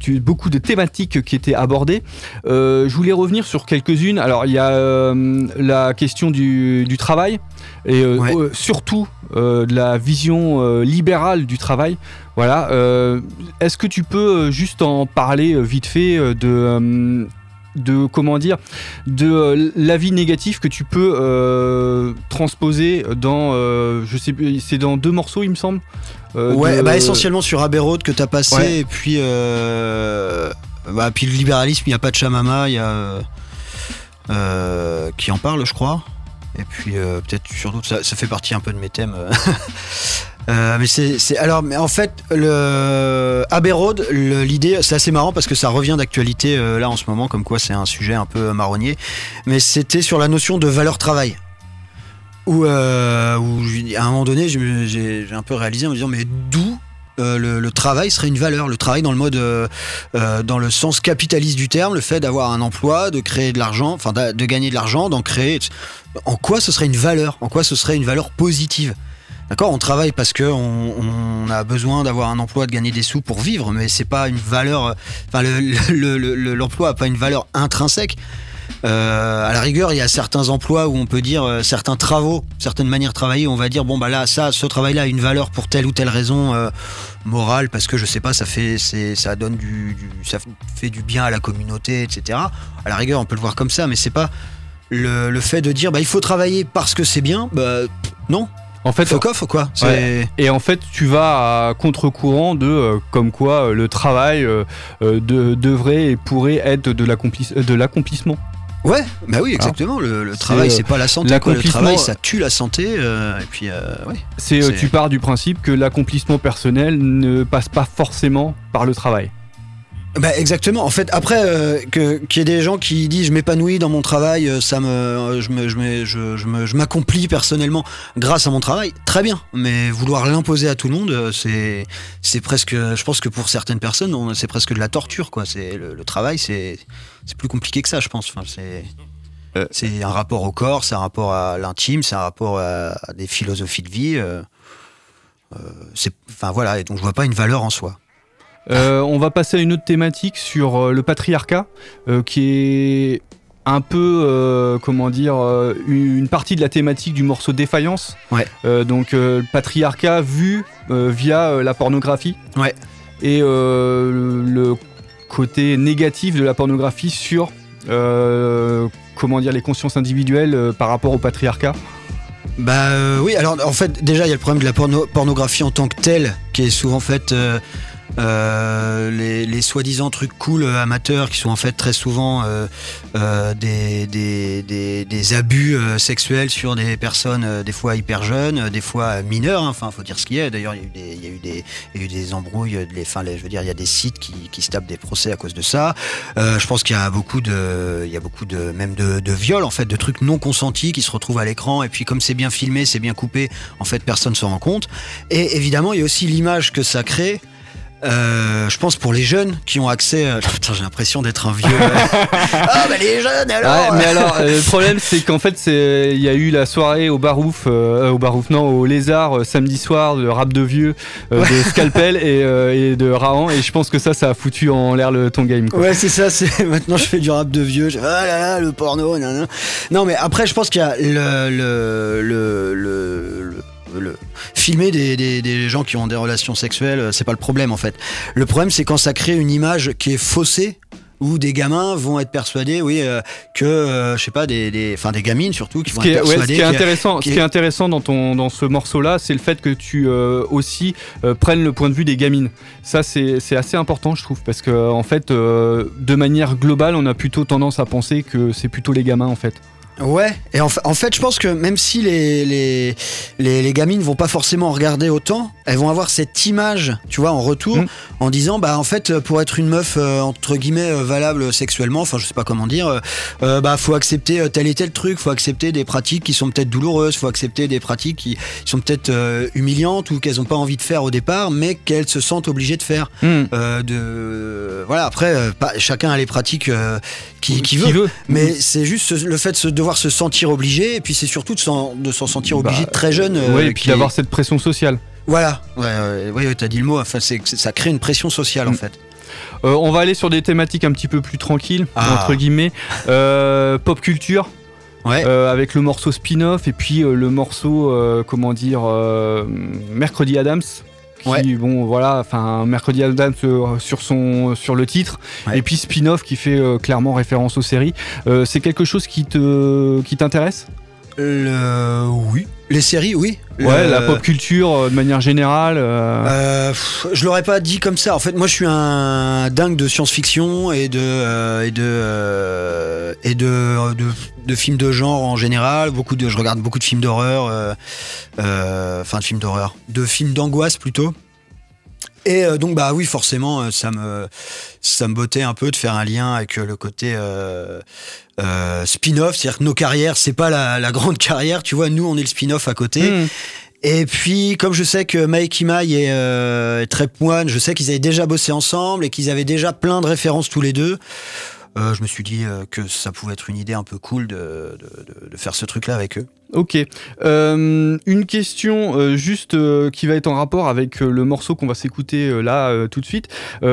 E: tu, beaucoup de thématiques qui étaient abordées. Je voulais revenir sur quelques-unes. Alors il y a la question du, du travail et
C: Ouais.
E: surtout de la vision libérale du travail. Voilà. Est-ce que tu peux juste en parler vite fait de de comment dire de euh, l'avis négatif que tu peux euh, transposer dans euh, je sais c'est dans deux morceaux il me semble
C: ouais,
E: de-
C: bah essentiellement sur Abbey Road que t'as passé,
E: Ouais.
C: et puis, euh, bah, puis le libéralisme, il n'y a pas de Chamama, il y a. qui en parle, je crois. Et puis peut-être sur d'autres, ça, ça fait partie un peu de mes thèmes. [LAUGHS] euh. Euh, mais c'est, alors, mais en fait, le Abbey l'idée, c'est assez marrant parce que ça revient d'actualité euh, là en ce moment, comme quoi c'est un sujet un peu marronnier. Mais c'était sur la notion de valeur travail où, euh, à un moment donné, j'ai un peu réalisé en me disant, mais d'où euh, le, travail serait une valeur? Le travail dans le mode, euh, euh, dans le sens capitaliste du terme, le fait d'avoir un emploi, de créer de l'argent, enfin de gagner de l'argent, d'en créer. En quoi ce serait une valeur? En quoi ce serait une valeur positive? D'accord, on travaille parce que on, a besoin d'avoir un emploi, de gagner des sous pour vivre, mais c'est pas une valeur. Enfin, le- le- le- le- l'emploi a pas une valeur intrinsèque. Euh, à la rigueur, il y a certains emplois où on peut dire euh, certains travaux, certaines manières de travailler, on va dire bon bah là, ça, ce travail-là a une valeur pour telle ou telle raison euh, morale, parce que je sais pas, ça fait, ça donne du, du- ça fait du bien à la communauté, etc. À la rigueur, on peut le voir comme ça, mais c'est pas le, le fait de dire bah il faut travailler parce que c'est bien, bah non.
E: En fait,
C: Fuck off quoi.
E: Ouais. Et en fait, tu vas à contre-courant de euh, comme quoi euh, le travail euh, de- devrait et pourrait être de l'accomplis- de l'accomplissement.
C: Ouais, bah oui, exactement. Le, le travail, c'est pas la santé. quoi. Le
E: l'accomplissement-
C: travail, ça tue la santé. euh, et puis, euh, ouais.
E: Euh,
C: C'est-
E: tu pars du principe que l'accomplissement personnel ne passe pas forcément par le travail.
C: Bah exactement. En fait, après euh, que qu'il y ait des gens qui disent je m'épanouis dans mon travail, euh, ça me, je me, je me- je- je me- je m'accomplis personnellement grâce à mon travail, très bien. Mais vouloir l'imposer à tout le monde, euh, c'est, c'est presque, je pense que pour certaines personnes, on- c'est presque de la torture, quoi. C'est le, le travail, c'est, c'est plus compliqué que ça, je pense. Enfin, c'est,
E: Euh.
C: c'est un rapport au corps, c'est un rapport à l'intime, c'est un rapport à, à des philosophies de vie. euh, euh, c'est, enfin voilà. Et donc je vois pas une valeur en soi.
E: Euh, on va passer à une autre thématique sur euh, le patriarcat, euh, qui est un peu, euh, comment dire, une partie de la thématique du morceau Défaillance.
C: Ouais.
E: Donc le patriarcat vu via la pornographie.
C: Ouais.
E: Et le, côté négatif de la pornographie sur, comment dire, les consciences individuelles par rapport au patriarcat.
C: Bah oui, alors en fait déjà il y a le problème de la porno- pornographie en tant que telle qui est souvent faite euh, les, les soi-disant trucs cool euh, amateurs qui sont en fait très souvent euh, euh, des, des, des, des abus euh, sexuels sur des personnes des fois hyper jeunes, des fois mineures, hein. enfin faut dire ce qu'il y a. D'ailleurs il y a eu des, il y a eu des, embrouilles, les, enfin les- je veux dire il y a des sites qui, qui se tapent des procès à cause de ça. Je pense qu'il y a beaucoup de, il y a beaucoup de même de, de viols en fait, de trucs non consentis qui se retrouvent à l'écran et puis comme c'est bien filmé, c'est bien coupé, en fait personne s'en rend compte. Et évidemment il y a aussi l'image que ça crée. Euh, je pense pour les jeunes qui ont accès. euh, [LAUGHS] Putain, j'ai l'impression d'être un vieux. [LAUGHS] ah bah les jeunes alors.
E: Ouais, mais alors, euh, le problème, c'est qu'en fait, il y a eu la soirée au Barouf, euh, au Barouf, non, au Lézard, samedi soir, de rap de vieux, de Scalpel et, et de Rahan, et je pense que ça, ça a foutu en l'air le ton game. Quoi.
C: Ouais, c'est ça. C'est [LAUGHS] maintenant je fais du rap de vieux. je- Ah là là, le porno. nanana. Non, mais après, je pense qu'il y a le le le, le, le- filmer des, des, des gens qui ont des relations sexuelles, euh, c'est pas le problème en fait. Le problème, c'est quand ça crée une image qui est faussée. Où des gamins vont être persuadés, oui, euh, que euh, je sais pas, des, des, des gamines surtout qui
E: Ce
C: vont
E: qui, est,
C: être
E: ouais, ce
C: persuadées.
E: qui est intéressant,
C: qui
E: ce qui est intéressant dans, ton, dans ce morceau-là, c'est le fait que tu euh, aussi prennes le point de vue des gamines. Ça, c'est c'est assez important, je trouve, parce que en fait, de manière globale, on a plutôt tendance à penser que c'est plutôt les gamins, en fait.
C: Ouais, et en, en fait, je pense que même si les, les, les, les gamines vont pas forcément regarder autant, elles vont avoir cette image, tu vois, en retour,
E: Mm.
C: en disant, bah, en fait, pour être une meuf, euh, entre guillemets, euh, valable sexuellement, enfin, je sais pas comment dire, euh, euh, bah, faut accepter euh, tel et tel truc, faut accepter des pratiques qui sont peut-être douloureuses, faut accepter des pratiques qui sont peut-être humiliantes ou qu'elles ont pas envie de faire au départ, mais qu'elles se sentent obligées de faire. Euh, de, voilà, après, pas, chacun a les pratiques euh, qui, qui veut.
E: Qui veut.
C: Mais c'est juste le fait de devoir se sentir obligé, et puis c'est surtout de s'en, de s'en sentir obligé
E: Bah,
C: de très jeune. euh,
E: ouais, et puis d'avoir cette pression sociale.
C: Voilà, ouais, ouais, ouais, ouais, t'as dit le mot, enfin, c'est, ça crée une pression sociale en
E: Mm.
C: fait.
E: Euh, on va aller sur des thématiques un petit peu plus tranquilles,
C: Ah.
E: entre guillemets. Euh, pop culture.
C: Ouais.
E: euh, avec le morceau spin-off et puis le morceau, comment dire, Mercredi Adams. Qui,
C: Ouais.
E: bon, voilà, enfin, Mercredi euh, sur, son, sur le titre.
C: Ouais.
E: Et puis spin-off qui fait euh, clairement référence aux séries. Euh, c'est quelque chose qui te qui t'intéresse?
C: Le... Oui. Les séries, oui.
E: Ouais, la pop culture euh, de manière générale. euh,
C: Euh, pff, je l'aurais pas dit comme ça. En fait, moi, je suis un dingue de science-fiction et de euh, et de euh, et de, de de films de genre en général. Beaucoup de, je regarde beaucoup de films d'horreur, euh, euh, enfin de films d'horreur, de films d'angoisse plutôt. Et euh, donc bah oui, forcément, euh, ça me ça me bottait un peu de faire un lien avec euh, le côté euh, euh, spin-off, c'est-à-dire que nos carrières, c'est pas la, la grande [LAUGHS] carrière, tu vois. Nous, on est le spin-off à côté.
E: hmm.
C: Et puis, comme je sais que Mike Imai et, euh, et Trep One, je sais qu'ils avaient déjà bossé ensemble et qu'ils avaient déjà plein de références tous les deux. euh, je me suis dit que ça pouvait être une idée un peu cool de, de, de- de faire ce truc-là avec eux.
E: Ok. Euh, une question euh, juste euh, qui va être en rapport avec le morceau qu'on va s'écouter là tout de suite,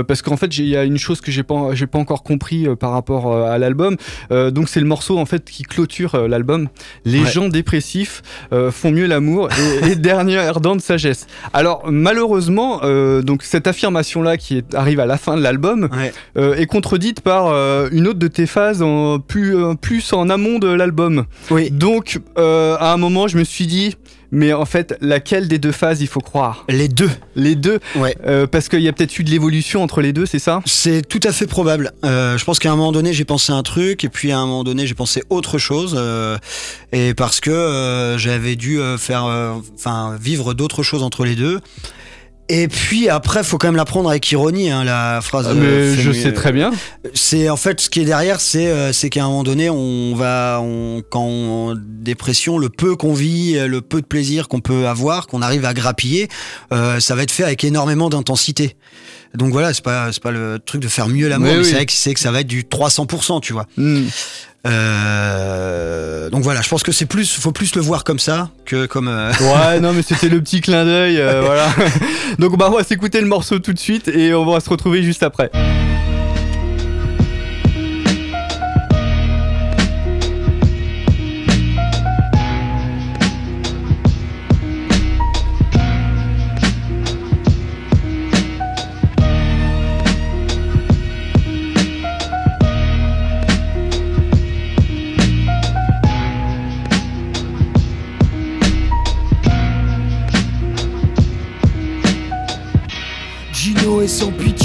E: parce qu'en fait il y a une chose que j'ai pas j'ai pas encore compris par rapport à l'album. Donc c'est le morceau en fait qui clôture l'album. Les
C: Ouais.
E: gens dépressifs font mieux l'amour et, [LAUGHS] et dernière dent de sagesse. Alors malheureusement donc cette affirmation là qui est, arrive à la fin de l'album
C: Ouais.
E: est contredite par une autre de tes phases en plus plus en amont de l'album.
C: Oui.
E: Donc, euh, à un moment, je me suis dit, mais en fait, laquelle des deux phases il faut croire?
C: Les deux.
E: Les deux?
C: Ouais.
E: Euh, Parce qu'il y a peut-être eu de l'évolution entre les deux, c'est ça?
C: C'est tout à fait probable. Euh, je pense qu'à un moment donné, j'ai pensé un truc, et puis à un moment donné, j'ai pensé autre chose, euh, et parce que euh, j'avais dû euh, faire, euh, enfin, vivre d'autres choses entre les deux. Et puis après, faut quand même la prendre avec ironie, hein, la phrase.
E: Ah,
C: euh,
E: mais je sais très bien.
C: C'est en fait ce qui est derrière, c'est euh, c'est qu'à un moment donné, on va, on, quand on en dépression, le peu qu'on vit, euh, le peu de plaisir qu'on peut avoir, qu'on arrive à grappiller, euh, ça va être fait avec énormément d'intensité. Donc voilà, c'est pas c'est pas le truc de faire mieux l'amour, mais
E: oui.
C: c'est vrai que c'est que ça va être du 300%, tu vois.
E: Hmm.
C: Euh, donc voilà, je pense que c'est plus, faut plus le voir comme ça que comme. euh, [LAUGHS]
E: Ouais, non, mais c'était le petit clin d'œil, euh, [LAUGHS] voilà. Donc, bah, on va s'écouter le morceau tout de suite et on va se retrouver juste après.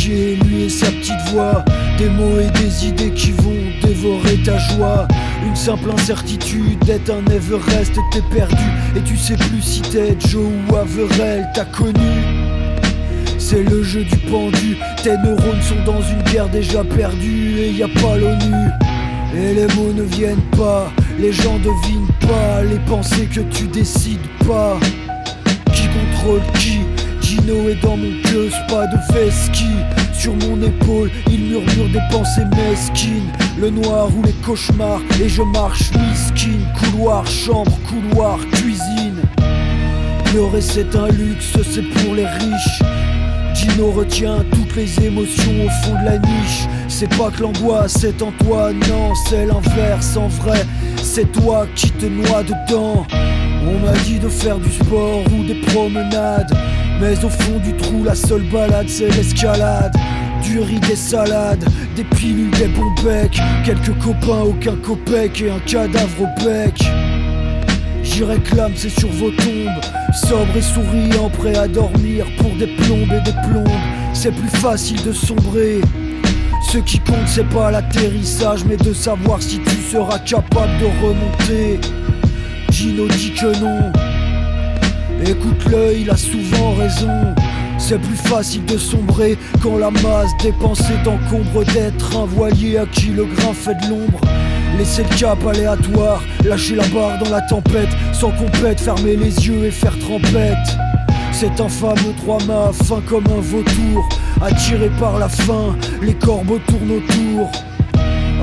G: Lui et sa petite voix. Des mots et des idées qui vont dévorer ta joie. Une simple incertitude d'être un Everest, t'es perdu. Et tu sais plus si t'es Joe ou Averell, t'as connu. C'est le jeu du pendu, tes neurones sont dans une guerre déjà perdue. Et y a pas l'ONU. Et les mots ne viennent pas, les gens devinent pas les pensées que tu décides pas. Qui contrôle qui? Gino est dans mon queue, pas de vesqui Sur mon épaule, il murmure des pensées mesquines. Le noir ou les cauchemars, et je marche miskin Couloir, chambre, couloir, cuisine. Pleurer c'est un luxe, c'est pour les riches. Gino retient toutes les émotions au fond de la niche. C'est pas que l'angoisse est en toi, non c'est l'inverse en vrai. C'est toi qui te noies dedans On m'a dit de faire du sport ou des promenades Mais au fond du trou la seule balade c'est l'escalade du riz, des salades, des pilules, des bons becs Quelques copains, aucun copec et un cadavre au bec J'y réclame, c'est sur vos tombes. Sobre et souriant, prêt à dormir pour des plombes et des plombes. C'est plus facile de sombrer. Ce qui compte, c'est pas l'atterrissage, mais de savoir si tu seras capable de remonter. Gino dit que non. Écoute-le, il a souvent raison. C'est plus facile de sombrer quand la masse dépensée t'encombre d'être un voilier à qui le grain fait de l'ombre. Laisser le cap aléatoire, lâcher la barre dans la tempête, sans compète, fermer les yeux et faire trempette. C'est un fameux trois mâts, fin comme un vautour, attiré par la faim, les corbeaux tournent autour.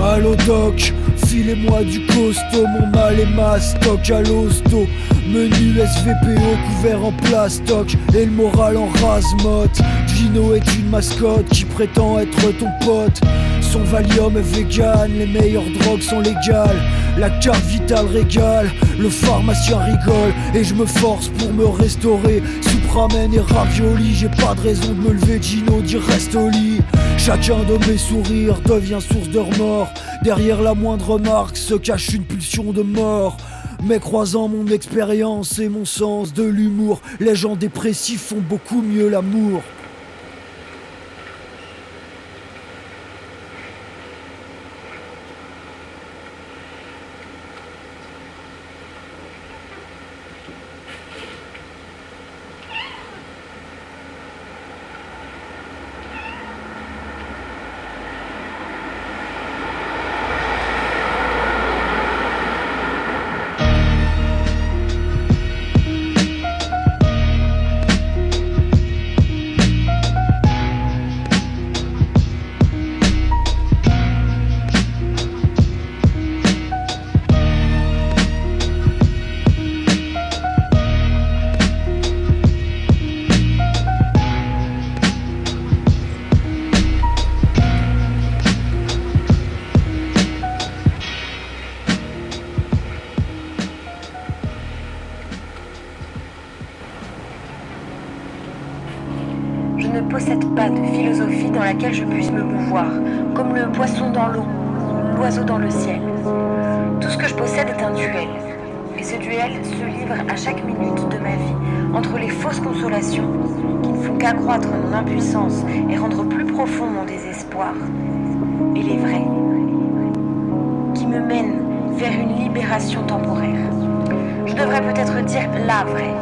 G: Allo doc, filez-moi du costaud, mon mal est ma stock à l'hosto. Menu SVPO couvert en plastoc et le moral en rasemote. Gino est une mascotte qui prétend être ton pote. Son Valium est vegan, les meilleures drogues sont légales. La carte vitale régale, le pharmacien rigole et je me force pour me restaurer. Soupe et ravioli, j'ai pas de raison de me lever. Gino dit reste au lit. Chacun de mes sourires devient source de remords. Derrière la moindre remarque se cache une pulsion de mort. Mais croisant mon expérience et mon sens de l'humour, les gens dépressifs font beaucoup mieux l'amour.
K: Et ce duel se livre à chaque minute de ma vie entre les fausses consolations, qui ne font qu'accroître mon impuissance et rendre plus profond mon désespoir, et les vrais, qui me mènent vers une libération temporaire. Je devrais peut-être dire la vraie,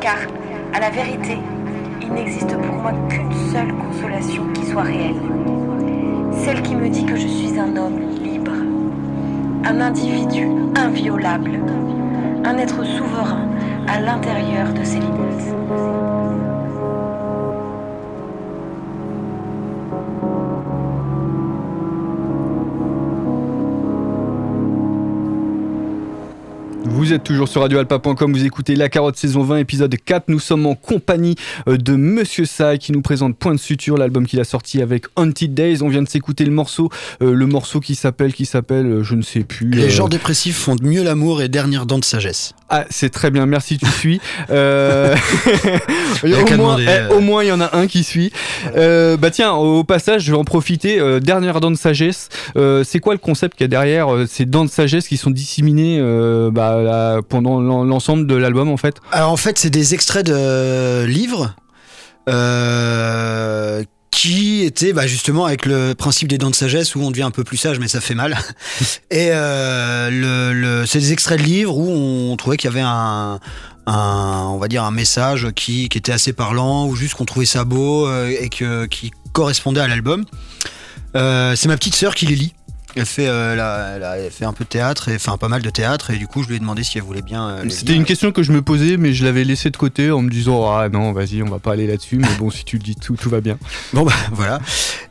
K: car à la vérité, il n'existe pour moi qu'une seule consolation qui soit réelle. Celle qui me dit que je suis un homme un individu inviolable, un être souverain à l'intérieur de ses limites.
E: Vous êtes toujours sur radioalpa.com, vous écoutez La Carotte saison 20 épisode 4. Nous sommes en compagnie euh, de Monsieur Sai qui nous présente Point de suture, l'album qu'il a sorti avec Haunted Days. On vient de s'écouter le morceau, euh, le morceau qui s'appelle, qui s'appelle, euh, je ne sais plus.
C: Les
E: euh,
C: gens dépressifs font de mieux l'amour et dernière dent de sagesse.
E: Ah, c'est très bien, merci, tu suis. Euh, [LAUGHS] au,
C: qu'à
E: moins,
C: demander,
E: eh,
C: euh.
E: au moins, il y en a un qui suit. Euh, bah tiens, au passage, je vais en profiter. Euh, dernière dent de sagesse. Euh, c'est quoi le concept qu'il y a derrière euh, ces dents de sagesse qui sont disséminées euh, bah, là, pendant l'en- l'ensemble de l'album en fait?
C: Alors en fait, c'est des extraits de livres euh, qui étaient bah, justement avec le principe des dents de sagesse où on devient un peu plus sage, mais ça fait mal. [LAUGHS] Et euh, le, le- c'est des extraits de livres où on trouvait qu'il y avait un, un, on va dire un message qui, qui était assez parlant ou juste qu'on trouvait ça beau euh, et que, qui correspondait à l'album. Euh, c'est ma petite sœur qui les lit. Elle fait, euh, elle fait un peu de théâtre, et, enfin pas mal de théâtre, et du coup je lui ai demandé si elle voulait bien. euh,
E: C'était une question que je me posais, mais je l'avais laissé de côté en me disant Ah non, vas-y, on va pas aller là-dessus. Mais bon, si tu le dis tout, tout va bien.
C: Bon bah [LAUGHS] voilà.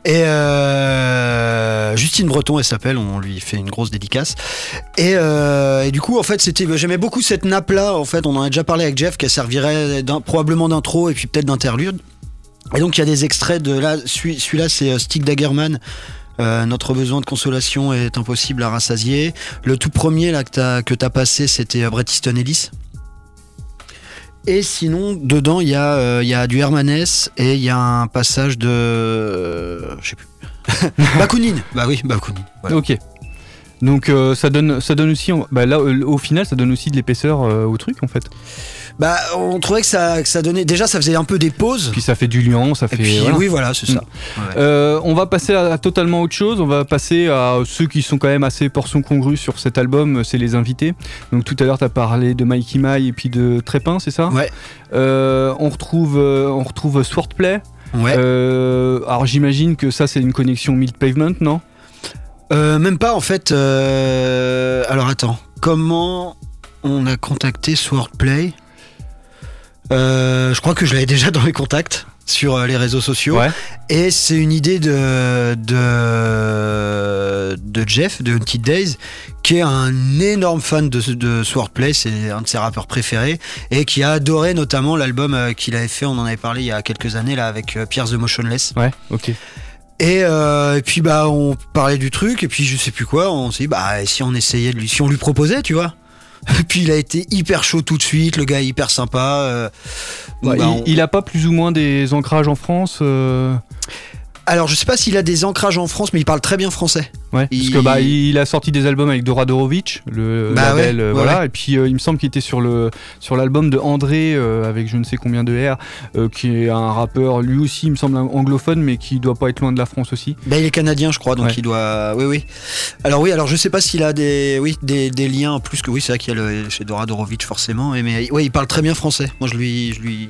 C: Et euh, Justine Breton, elle s'appelle, on lui fait une grosse dédicace. Et, et du coup, en fait, c'était, j'aimais beaucoup cette nappe-là. En fait, on en a déjà parlé avec Jeff, qu'elle servirait probablement d'intro et puis peut-être d'interlude. Et donc, il y a des extraits de là. celui- Celui-là, c'est Stick Daggerman. Euh, notre besoin de consolation est impossible à rassasier. Le tout premier là que que t'as passé, c'était euh, Bret Easton Ellis. Et sinon, dedans, il y, a, euh, il y a du Hermanès et il y a un passage de. euh, je sais plus. [LAUGHS] Bakounine Bah oui, Bakounine. Voilà.
E: Ok. Donc euh, ça donne, ça donne aussi, bah là, euh, au final, ça donne aussi de l'épaisseur euh, au truc en fait.
C: Bah, on trouvait que ça, que ça donnait. Déjà, ça faisait un peu des pauses.
E: Puis ça fait du lion, ça fait.
C: Et puis,
E: voilà.
C: oui, voilà, c'est ça.
E: Mm. Euh, on va passer à, à totalement autre chose. On va passer à ceux qui sont quand même assez portions congrues sur cet album. C'est les invités. Donc tout à l'heure, tu as parlé de Mikey Mai et puis de Trépin, c'est ça?
C: Ouais.
E: On retrouve, on retrouve Swordplay.
C: Ouais.
E: Alors j'imagine que ça, c'est une connexion Mid Pavement, non?
C: Euh, même pas, en fait. euh, Alors, attends. Comment on a contacté Swordplay? Euh, Je crois que je l'avais [LAUGHS] déjà dans les contacts sur les réseaux sociaux.
E: Ouais.
C: Et c'est une idée de, de, de Jeff, de Hunted Days, qui est un énorme fan de, de Swordplay, c'est un de ses rappeurs préférés, et qui a adoré notamment l'album qu'il avait fait, on en avait parlé il y a quelques années, là, avec Pierce the Motionless.
E: Ouais, ok.
C: Et, euh, et puis bah on parlait du truc et puis je sais plus quoi, on s'est dit bah si on essayait de lui, si on lui proposait, tu vois. [LAUGHS] Et puis il a été hyper chaud tout de suite, le gars est hyper sympa. euh,
E: Bah,
C: bah,
E: il,
C: on-
E: il a pas plus ou moins des ancrages en France euh,
C: Alors je sais pas s'il a des ancrages en France, mais il parle très bien français.
E: Ouais,
C: Il-
E: parce que bah il a sorti des albums avec Doradorovic, le
C: Bah
E: label,
C: ouais,
E: euh,
C: ouais,
E: voilà.
C: ouais.
E: Et puis euh, il me semble qu'il était sur le sur l'album de André euh, avec je ne sais combien de R, euh, qui est un rappeur lui aussi, il me semble anglophone, mais qui doit pas être loin de la France aussi.
C: Bah il est canadien je crois, donc il doit. Oui oui. Alors oui, alors je sais pas s'il a des, oui, des, des liens plus que oui, c'est vrai qu'il y a le, chez Doradorovic forcément, mais, mais ouais, il parle très bien français. Moi je lui, je lui,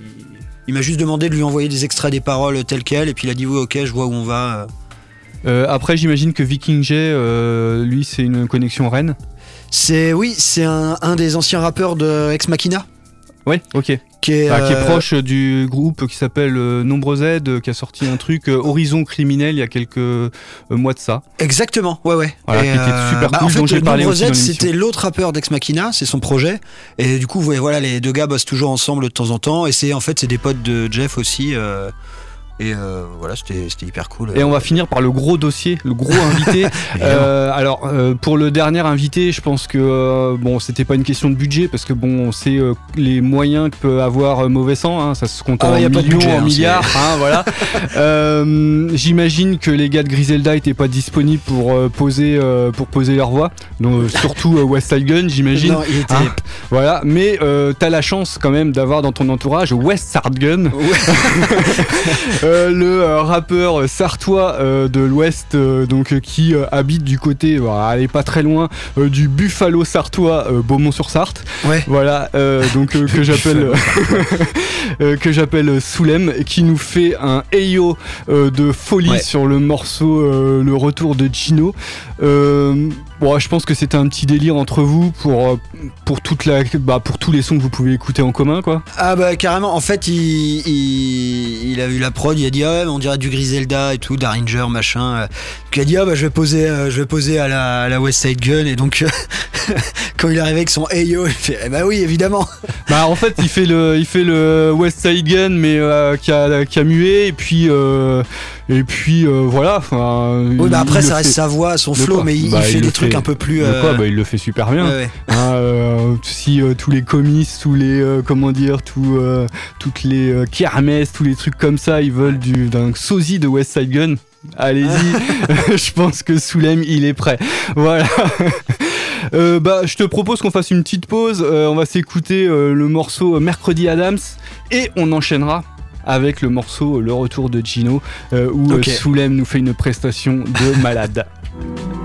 C: il m'a juste demandé de lui envoyer des extraits des paroles telles quelles et puis il a dit oui ok, je vois où on va. euh.
E: Euh, après j'imagine que Viking J, euh, lui c'est une connexion Rennes.
C: C'est oui, c'est un, un des anciens rappeurs de Ex Machina
E: Ouais, ok.
C: qui est,
E: Bah, qui est
C: euh,
E: proche du groupe qui s'appelle euh, Nombre Z, euh, qui a sorti un truc Horizon Criminel il y a quelques mois de ça.
C: Exactement, ouais ouais.
E: Voilà,
C: Et,
E: qui était super
C: bah,
E: cool,
C: en fait,
E: dont j'ai
C: le
E: parlé
C: Nombre Z, c'était l'autre rappeur d'Ex Machina, c'est son projet. Et du coup, voilà, les deux gars bossent toujours ensemble de temps en temps. Et c'est en fait, c'est des potes de Jeff aussi. euh, et euh, voilà, c'était hyper cool.
E: Et on va finir par le gros dossier, le gros [LAUGHS] invité. Euh, alors euh, pour le dernier invité, je pense que bon, c'était pas une question de budget parce que bon, on sait les moyens que peut avoir Mauvais Sang, hein, ça se compte
C: Ah
E: en millions,
C: budget,
E: en
C: hein,
E: milliards, hein, voilà. [LAUGHS] J'imagine que les gars de Griselda étaient pas disponibles pour poser pour poser leur voix, donc surtout West Side Gun, j'imagine.
C: Était-
E: Hein, voilà, mais t'as la chance quand même d'avoir dans ton entourage West Side Gun. [LAUGHS] le euh, rappeur sartois euh, de l'Ouest, euh, donc euh, qui euh, habite du côté, voilà, allez pas très loin, euh, du Buffalo sartois, euh, Beaumont-sur-Sarthe.
C: Ouais.
E: Voilà, euh, donc euh, que j'appelle [LAUGHS] euh, que j'appelle euh, Soulem, qui nous fait un Eyo euh, de folie
C: Ouais.
E: sur le morceau euh, Le Retour de Gino. Euh, bon, je pense que c'était un petit délire entre vous pour euh, pour toute la, bah, pour tous les sons que vous pouvez écouter en commun, quoi.
C: Ah bah carrément, en fait il, il, il a vu la prod, il a dit ah on dirait du Griselda et tout, Daringer machin. Puis il a dit ah bah je vais poser, euh, je vais poser à la, West Side Gun et donc euh, [LAUGHS] quand il est arrivé avec son Hey yo, il fait eh bah oui évidemment. [LAUGHS]
E: Bah en fait il fait le il fait le West Side Gun mais euh, qui, a, qui a mué et puis et puis euh, voilà
C: Oui bah après ça reste
E: fait-
C: sa voix, son flow, mais il,
E: Bah,
C: il fait des trucs un peu plus. euh,
E: quoi Bah il le fait super bien.
C: ouais, ouais.
E: Hein, euh, si tous les comics, tous les comment dire, tous, euh, toutes les kermesses, tous les trucs comme ça, ils veulent du d'un sosie de West Side Gun. Allez-y, [LAUGHS] [LAUGHS] je pense que Soulem il est prêt. Voilà. [LAUGHS] Euh, bah, je te propose qu'on fasse une petite pause. Euh, on va s'écouter euh, le morceau Mercredi Adams et on enchaînera avec le morceau Le Retour de Gino euh, où euh. Soulem nous fait une prestation de malade. [LAUGHS]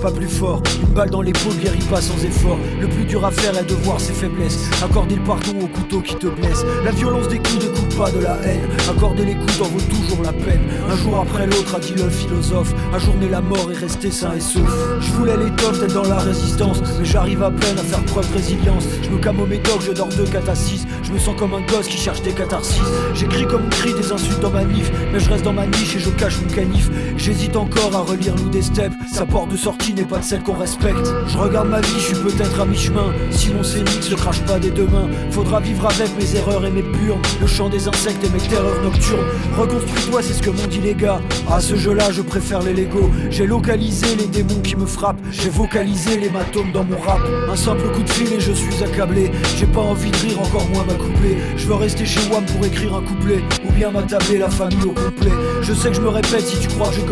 G: pas plus fort. Une balle dans l'épaule guérit pas sans effort. Le plus dur à faire est de voir ses faiblesses. Accorder le pardon au couteau qui te blesse. La violence des coups ne coupe pas de la haine. Accorder les coups en vaut toujours la peine. Un jour après l'autre, a dit le philosophe. Ajourner la mort et rester sain et sauf. Je voulais l'étoffe d'être dans la résistance. Mais j'arrive à peine à faire preuve de résilience. Je me came au médoc, je dors de 4 à 6. Je me sens comme un gosse qui cherche des catharsis. J'écris comme on crie des insultes dans ma nif. Mais je reste dans ma niche et je cache mon canif. J'hésite encore à relire Loup des steppes. Sa porte de sortie n'est pas de celle qu'on respecte. Je regarde ma vie, je suis peut-être à mi-chemin. Si mon scénique ne crache pas des deux mains, faudra vivre avec mes erreurs et mes burnes. Le chant des insectes et mes terreurs nocturnes. Reconstruis-toi, c'est ce que m'ont dit les gars. À ce jeu-là, je préfère les Lego. J'ai localisé les démons qui me frappent. J'ai vocalisé l'hématome dans mon rap. Un simple coup de fil et je suis accablé. J'ai pas envie de rire, encore moins m'accoupler. Je veux rester chez WAM pour écrire un couplet. Ou bien m'attabler la famille au complet. Je sais que je me répète si tu crois que je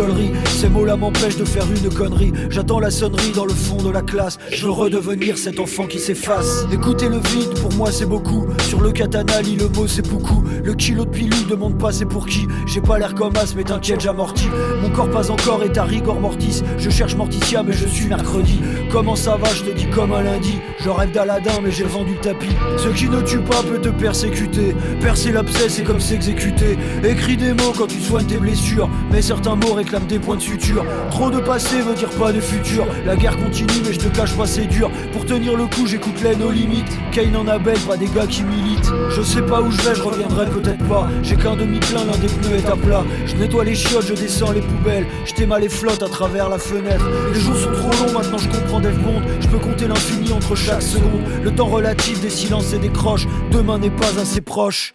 G: Ces mots-là m'empêchent de faire une connerie. J'attends la sonnerie dans le fond de la classe. Je veux redevenir cet enfant qui s'efface. Écoutez le vide, pour moi c'est beaucoup. Sur le katana, lit le mot c'est beaucoup. Le kilo de pilule demande pas c'est pour qui? J'ai pas l'air comme as, mais t'inquiète, j'amortis. Mon corps pas encore est à rigor mortis. Je cherche Morticia, mais je suis mercredi. Comment ça va, je te dis comme un lundi. Je rêve d'Aladin, mais j'ai vendu le tapis. Ce qui ne tue pas peut te persécuter. Percer l'abcès, c'est comme s'exécuter. Écris des mots quand tu soignes tes blessures. Mais certains mots réclament des points de suture. Trop de passé veut dire pas de futur. La guerre continue, mais je te cache pas, c'est dur. Pour tenir le coup, j'écoute l'aine aux limites. Kane en Abel, pas des gars qui militent. Je sais pas où je vais, je reviendrai peut-être pas. J'ai qu'un demi-plein, l'un des pneus est à plat. Je nettoie les chiottes, je descends les poubelles. Je t'émale les flottes à travers la fenêtre. Les jours sont trop longs, maintenant je comprends Dave Bond. Je peux compter l'infini entre chaque seconde. Le temps relatif des silences et des croches. Demain n'est pas assez proche.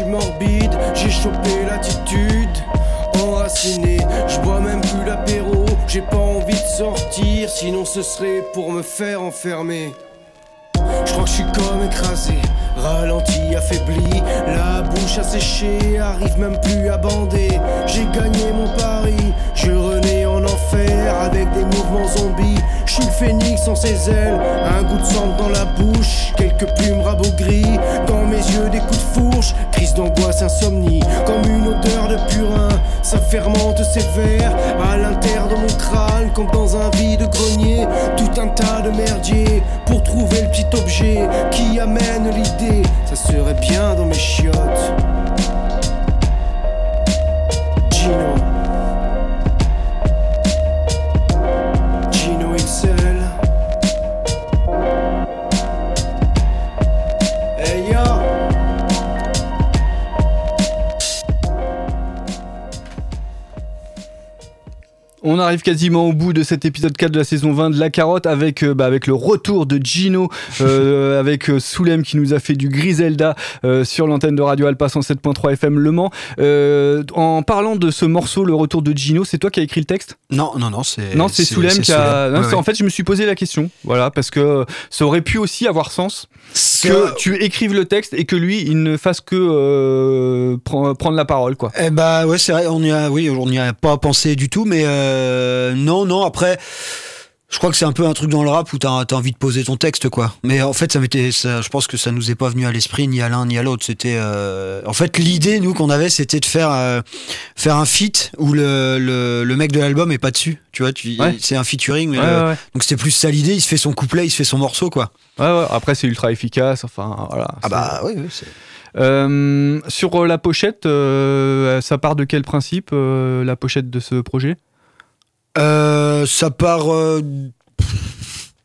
L: Suis morbide J'ai chopé l'attitude. Enraciné Je bois même plus l'apéro. J'ai pas envie de sortir Sinon ce serait pour me faire enfermer. Je crois que je suis comme écrasé, ralenti, affaibli, la bouche asséchée, arrive même plus à bander. J'ai gagné mon pari, je renais en enfer avec des mouvements zombies. Je suis le phénix sans ses ailes, un goût de sang dans la bouche, quelques plumes rabougries, dans mes yeux des coups de fourche, crise d'angoisse, insomnie, comme une odeur de purin. Ça fermente sévère à l'intérieur de mon crâne, comme dans un vide grenier, tout un tas de merdier pour trouver le petit objet qui amène l'idée. Ça serait bien dans mes chiottes. Gino
E: On arrive quasiment au bout de cet épisode 4 de la saison 20 de La Carotte avec, euh, bah, avec le retour de Gino, euh, [LAUGHS] avec euh, Soulem qui nous a fait du Griselda euh, sur l'antenne de Radio Alpa 107.3 FM Le Mans. En parlant de ce morceau, le retour de Gino, c'est toi qui as écrit le texte?
C: Non, non, non, c'est.
E: Non, c'est Soulem qui a. Non,
C: Ouais,
E: En fait, je me suis posé la question, voilà, parce que ça aurait pu aussi avoir sens que tu écrives le texte et que lui, il ne fasse que prend- prendre la parole, quoi.
C: Eh bah ouais, c'est vrai, on y a, oui, on n'y a pas pensé du tout, mais euh, non, non. Après, je crois que c'est un peu un truc dans le rap où t'as as envie de poser ton texte, quoi. Mais en fait, ça m'était, je pense que ça nous est pas venu à l'esprit ni à l'un ni à l'autre. C'était, euh, en fait, l'idée nous qu'on avait, c'était de faire euh, faire un feat où le, le, le mec de l'album est pas dessus. Tu vois, tu,
E: Ouais.
C: c'est un featuring. Mais
E: Ouais,
C: le-
E: ouais, ouais.
C: Donc c'était plus ça l'idée. Il se fait son couplet, il se fait son morceau, quoi.
E: Ouais, ouais, après, c'est ultra efficace, enfin, voilà.
C: Ah bah oui, oui.
E: Euh, sur la pochette, ça part de quel principe, la pochette de ce projet?
C: Euh, ça part euh,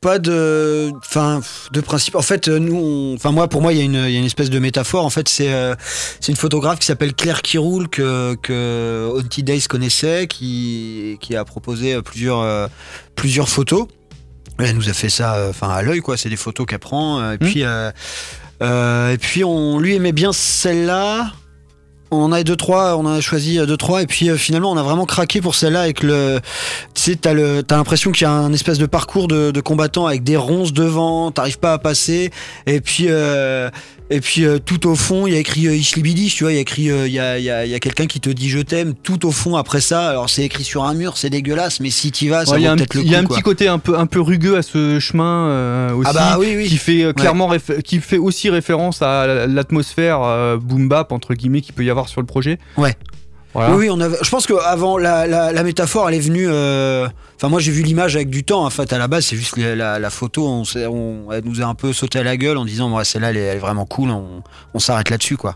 C: pas de, enfin, de principe. En fait, euh, nous, enfin moi, pour moi, il y, a une- il y a une espèce de métaphore. En fait, c'est euh, c'est une photographe qui s'appelle Claire Kiroul que que Auntie Days connaissait, qui qui a proposé euh, plusieurs plusieurs photos. Elle nous a fait ça, enfin à l'œil quoi. C'est des photos qu'elle prend. Et puis euh, euh, et puis on lui aimait bien celle-là. On en a deux trois, on en a choisi deux trois et puis euh, finalement on a vraiment craqué pour celle-là avec le, tu sais t'as le, t'as l'impression qu'il y a un espèce de parcours de, de combattants avec des ronces devant, t'arrives pas à passer et puis euh, et puis euh, tout au fond il y a écrit euh, Ishlibidi, tu vois, il y a écrit euh, il y a il y a, y a quelqu'un qui te dit je t'aime tout au fond après ça. Alors c'est écrit sur un mur, c'est dégueulasse, mais si t'y vas, ça
E: Ouais,
C: vaut
E: un,
C: peut-être le
E: il y a
C: coup,
E: un
C: quoi.
E: petit côté un peu, un peu rugueux à ce chemin euh, aussi,
C: Ah bah oui, oui.
E: qui fait clairement, qui fait aussi référence à l'atmosphère boom bap entre guillemets qu'il peut y avoir sur le projet.
C: Ouais.
E: Voilà.
C: Oui, oui, on avait, je pense que avant la, la, la métaphore, elle est venue. euh, Enfin, moi, j'ai vu l'image avec du temps. En fait, à la base, c'est juste la, photo. On, on- elle nous a un peu sauté à la gueule en disant, ouais, celle-là, elle, est- elle est vraiment cool. On, on s'arrête là-dessus, quoi.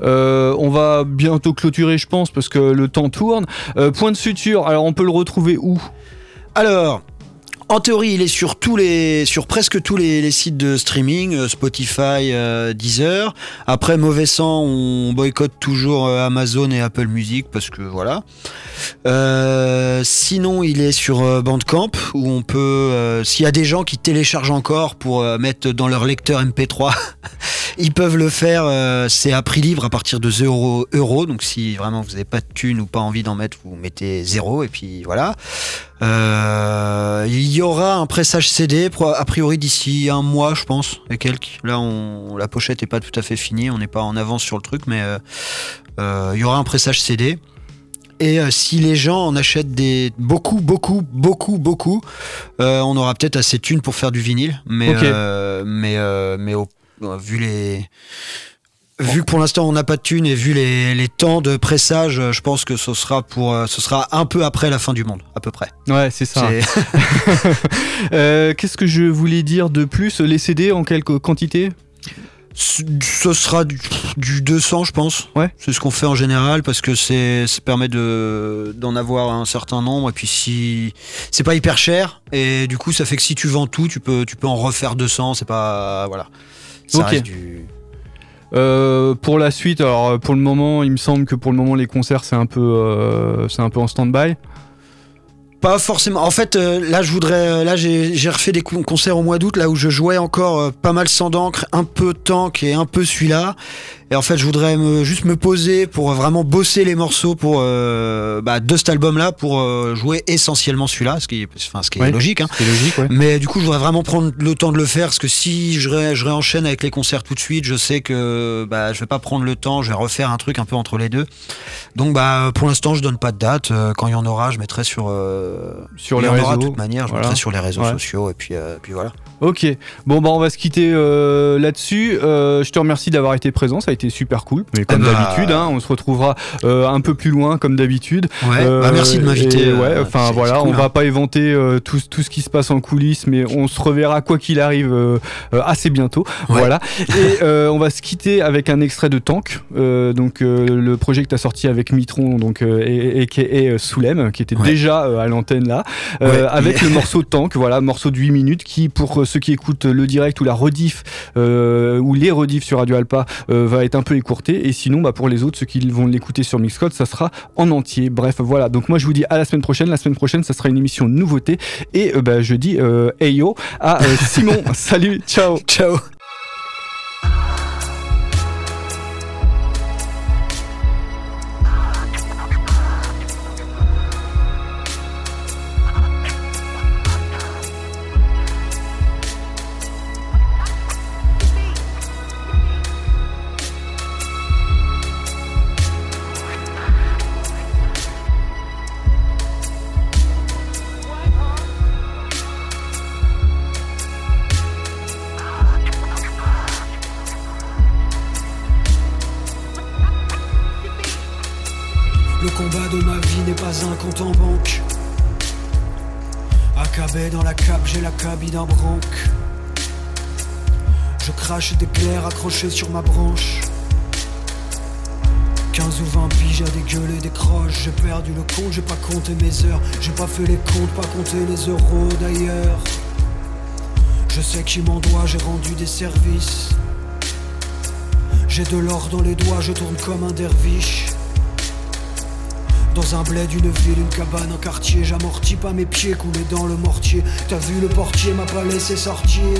E: Euh, on va bientôt clôturer, je pense, parce que le temps tourne. Euh, point de suture. Alors, on peut le retrouver où?
C: Alors, en théorie, il est sur tous les, sur presque tous les, sites de streaming, euh, Spotify, euh, Deezer. Après, mauvais sang, on boycotte toujours euh, Amazon et Apple Music parce que voilà. Euh, sinon, il est sur Bandcamp où on peut, s'il y a des gens qui téléchargent encore pour mettre dans leur lecteur MP3, [LAUGHS] ils peuvent le faire. c'est à prix libre à partir de 0 euros. Donc, si vraiment vous n'avez pas de thunes ou pas envie d'en mettre, vous mettez 0 et puis voilà. Euh, il y aura un pressage CD, a priori d'ici un mois, je pense, et quelques. Là, on, la pochette est pas tout à fait finie, on n'est pas en avance sur le truc, mais euh, euh, il y aura un pressage CD. Et euh, si les gens en achètent des beaucoup, beaucoup, beaucoup, beaucoup, euh, on aura peut-être assez de thunes pour faire du vinyle. Mais, euh, mais, mais au- vu les. Vu que pour l'instant on n'a pas de thunes et vu les, les temps de pressage, je pense que ce sera pour, euh, ce sera un peu après la fin du monde, à peu près.
E: Ouais, c'est ça. [LAUGHS] Euh, Qu'est-ce que je voulais dire de plus? Les CD en quelle quantité
C: Ce sera du, du 200, je pense.
E: Ouais.
C: C'est ce qu'on fait en général parce que c'est, ça permet de, d'en avoir un certain nombre. Et puis si c'est pas hyper cher, et du coup, ça fait que si tu vends tout, tu peux, tu peux en refaire 200. C'est pas, voilà. Ça
E: Ok.
C: reste du-
E: Euh, pour la suite, alors euh, pour le moment, il me semble que pour le moment les concerts c'est un peu, euh, c'est un peu en stand-by.
C: Pas forcément. En fait, là, je voudrais. là, j'ai refait des con- concerts au mois d'août, là où je jouais encore pas mal sans d'encre, un peu tank et un peu celui-là. Et en fait, je voudrais me, juste me poser pour vraiment bosser les morceaux pour euh, bah, de cet album-là pour euh, jouer essentiellement celui-là, ce qui, est- enfin, ce qui est
E: Ouais,
C: logique. Hein.
E: C'est logique, ouais.
C: Mais du coup, je voudrais vraiment prendre le temps de le faire parce que si je, ré- je réenchaîne avec les concerts tout de suite, je sais que bah, je vais pas prendre le temps, je vais refaire un truc un peu entre les deux. Donc, bah, pour l'instant, je donne pas de date. Euh, Quand il y en aura, je mettrai sur euh,
E: les réseaux.
C: de toute manière, je
E: Voilà.
C: mettrai sur les réseaux
E: Ouais.
C: sociaux et puis, puis voilà.
E: Ok, bon bah on va se quitter euh, là-dessus. Euh, je te remercie d'avoir été présent, ça a été super cool. Mais comme
C: bah,
E: d'habitude, hein, on se retrouvera euh, un peu plus loin comme d'habitude.
C: Ouais, bah, merci de m'inviter,
E: Ouais, enfin voilà,
C: cool,
E: on
C: hein.
E: va pas éventer tout, tout ce qui se passe en coulisses, mais on se reverra quoi qu'il arrive assez bientôt.
C: Ouais.
E: Voilà. Et on va se quitter avec un extrait de Tank, donc le projet que tu as sorti avec Mitron, donc et, Soulem, qui était déjà à l'antenne là, avec [LAUGHS] le morceau Tank, voilà, morceau de 8 minutes qui, pour ceux qui écoutent le direct ou la rediff euh, ou les rediffs sur Radio Alpa, euh, va être un peu écourté. Et sinon, bah, pour les autres, ceux qui vont l'écouter sur Mixcode, ça sera en entier. Bref, voilà. Donc moi, je vous dis à la semaine prochaine. La semaine prochaine, ça sera une émission nouveauté. Et euh, bah, je dis euh, hey yo à Simon. [LAUGHS] Salut, ciao.
C: Ciao.
G: Sur ma branche. 15 ou 20 piges à dégueuler des croches. J'ai perdu le compte, j'ai pas compté mes heures. J'ai pas fait les comptes, pas compté les euros d'ailleurs. Je sais qui m'en doit, j'ai rendu des services. J'ai de l'or dans les doigts, je tourne comme un derviche. Dans un bled, une ville, une cabane, un quartier, j'amortis pas mes pieds coulés dans le mortier. T'as vu le portier m'a pas laissé sortir.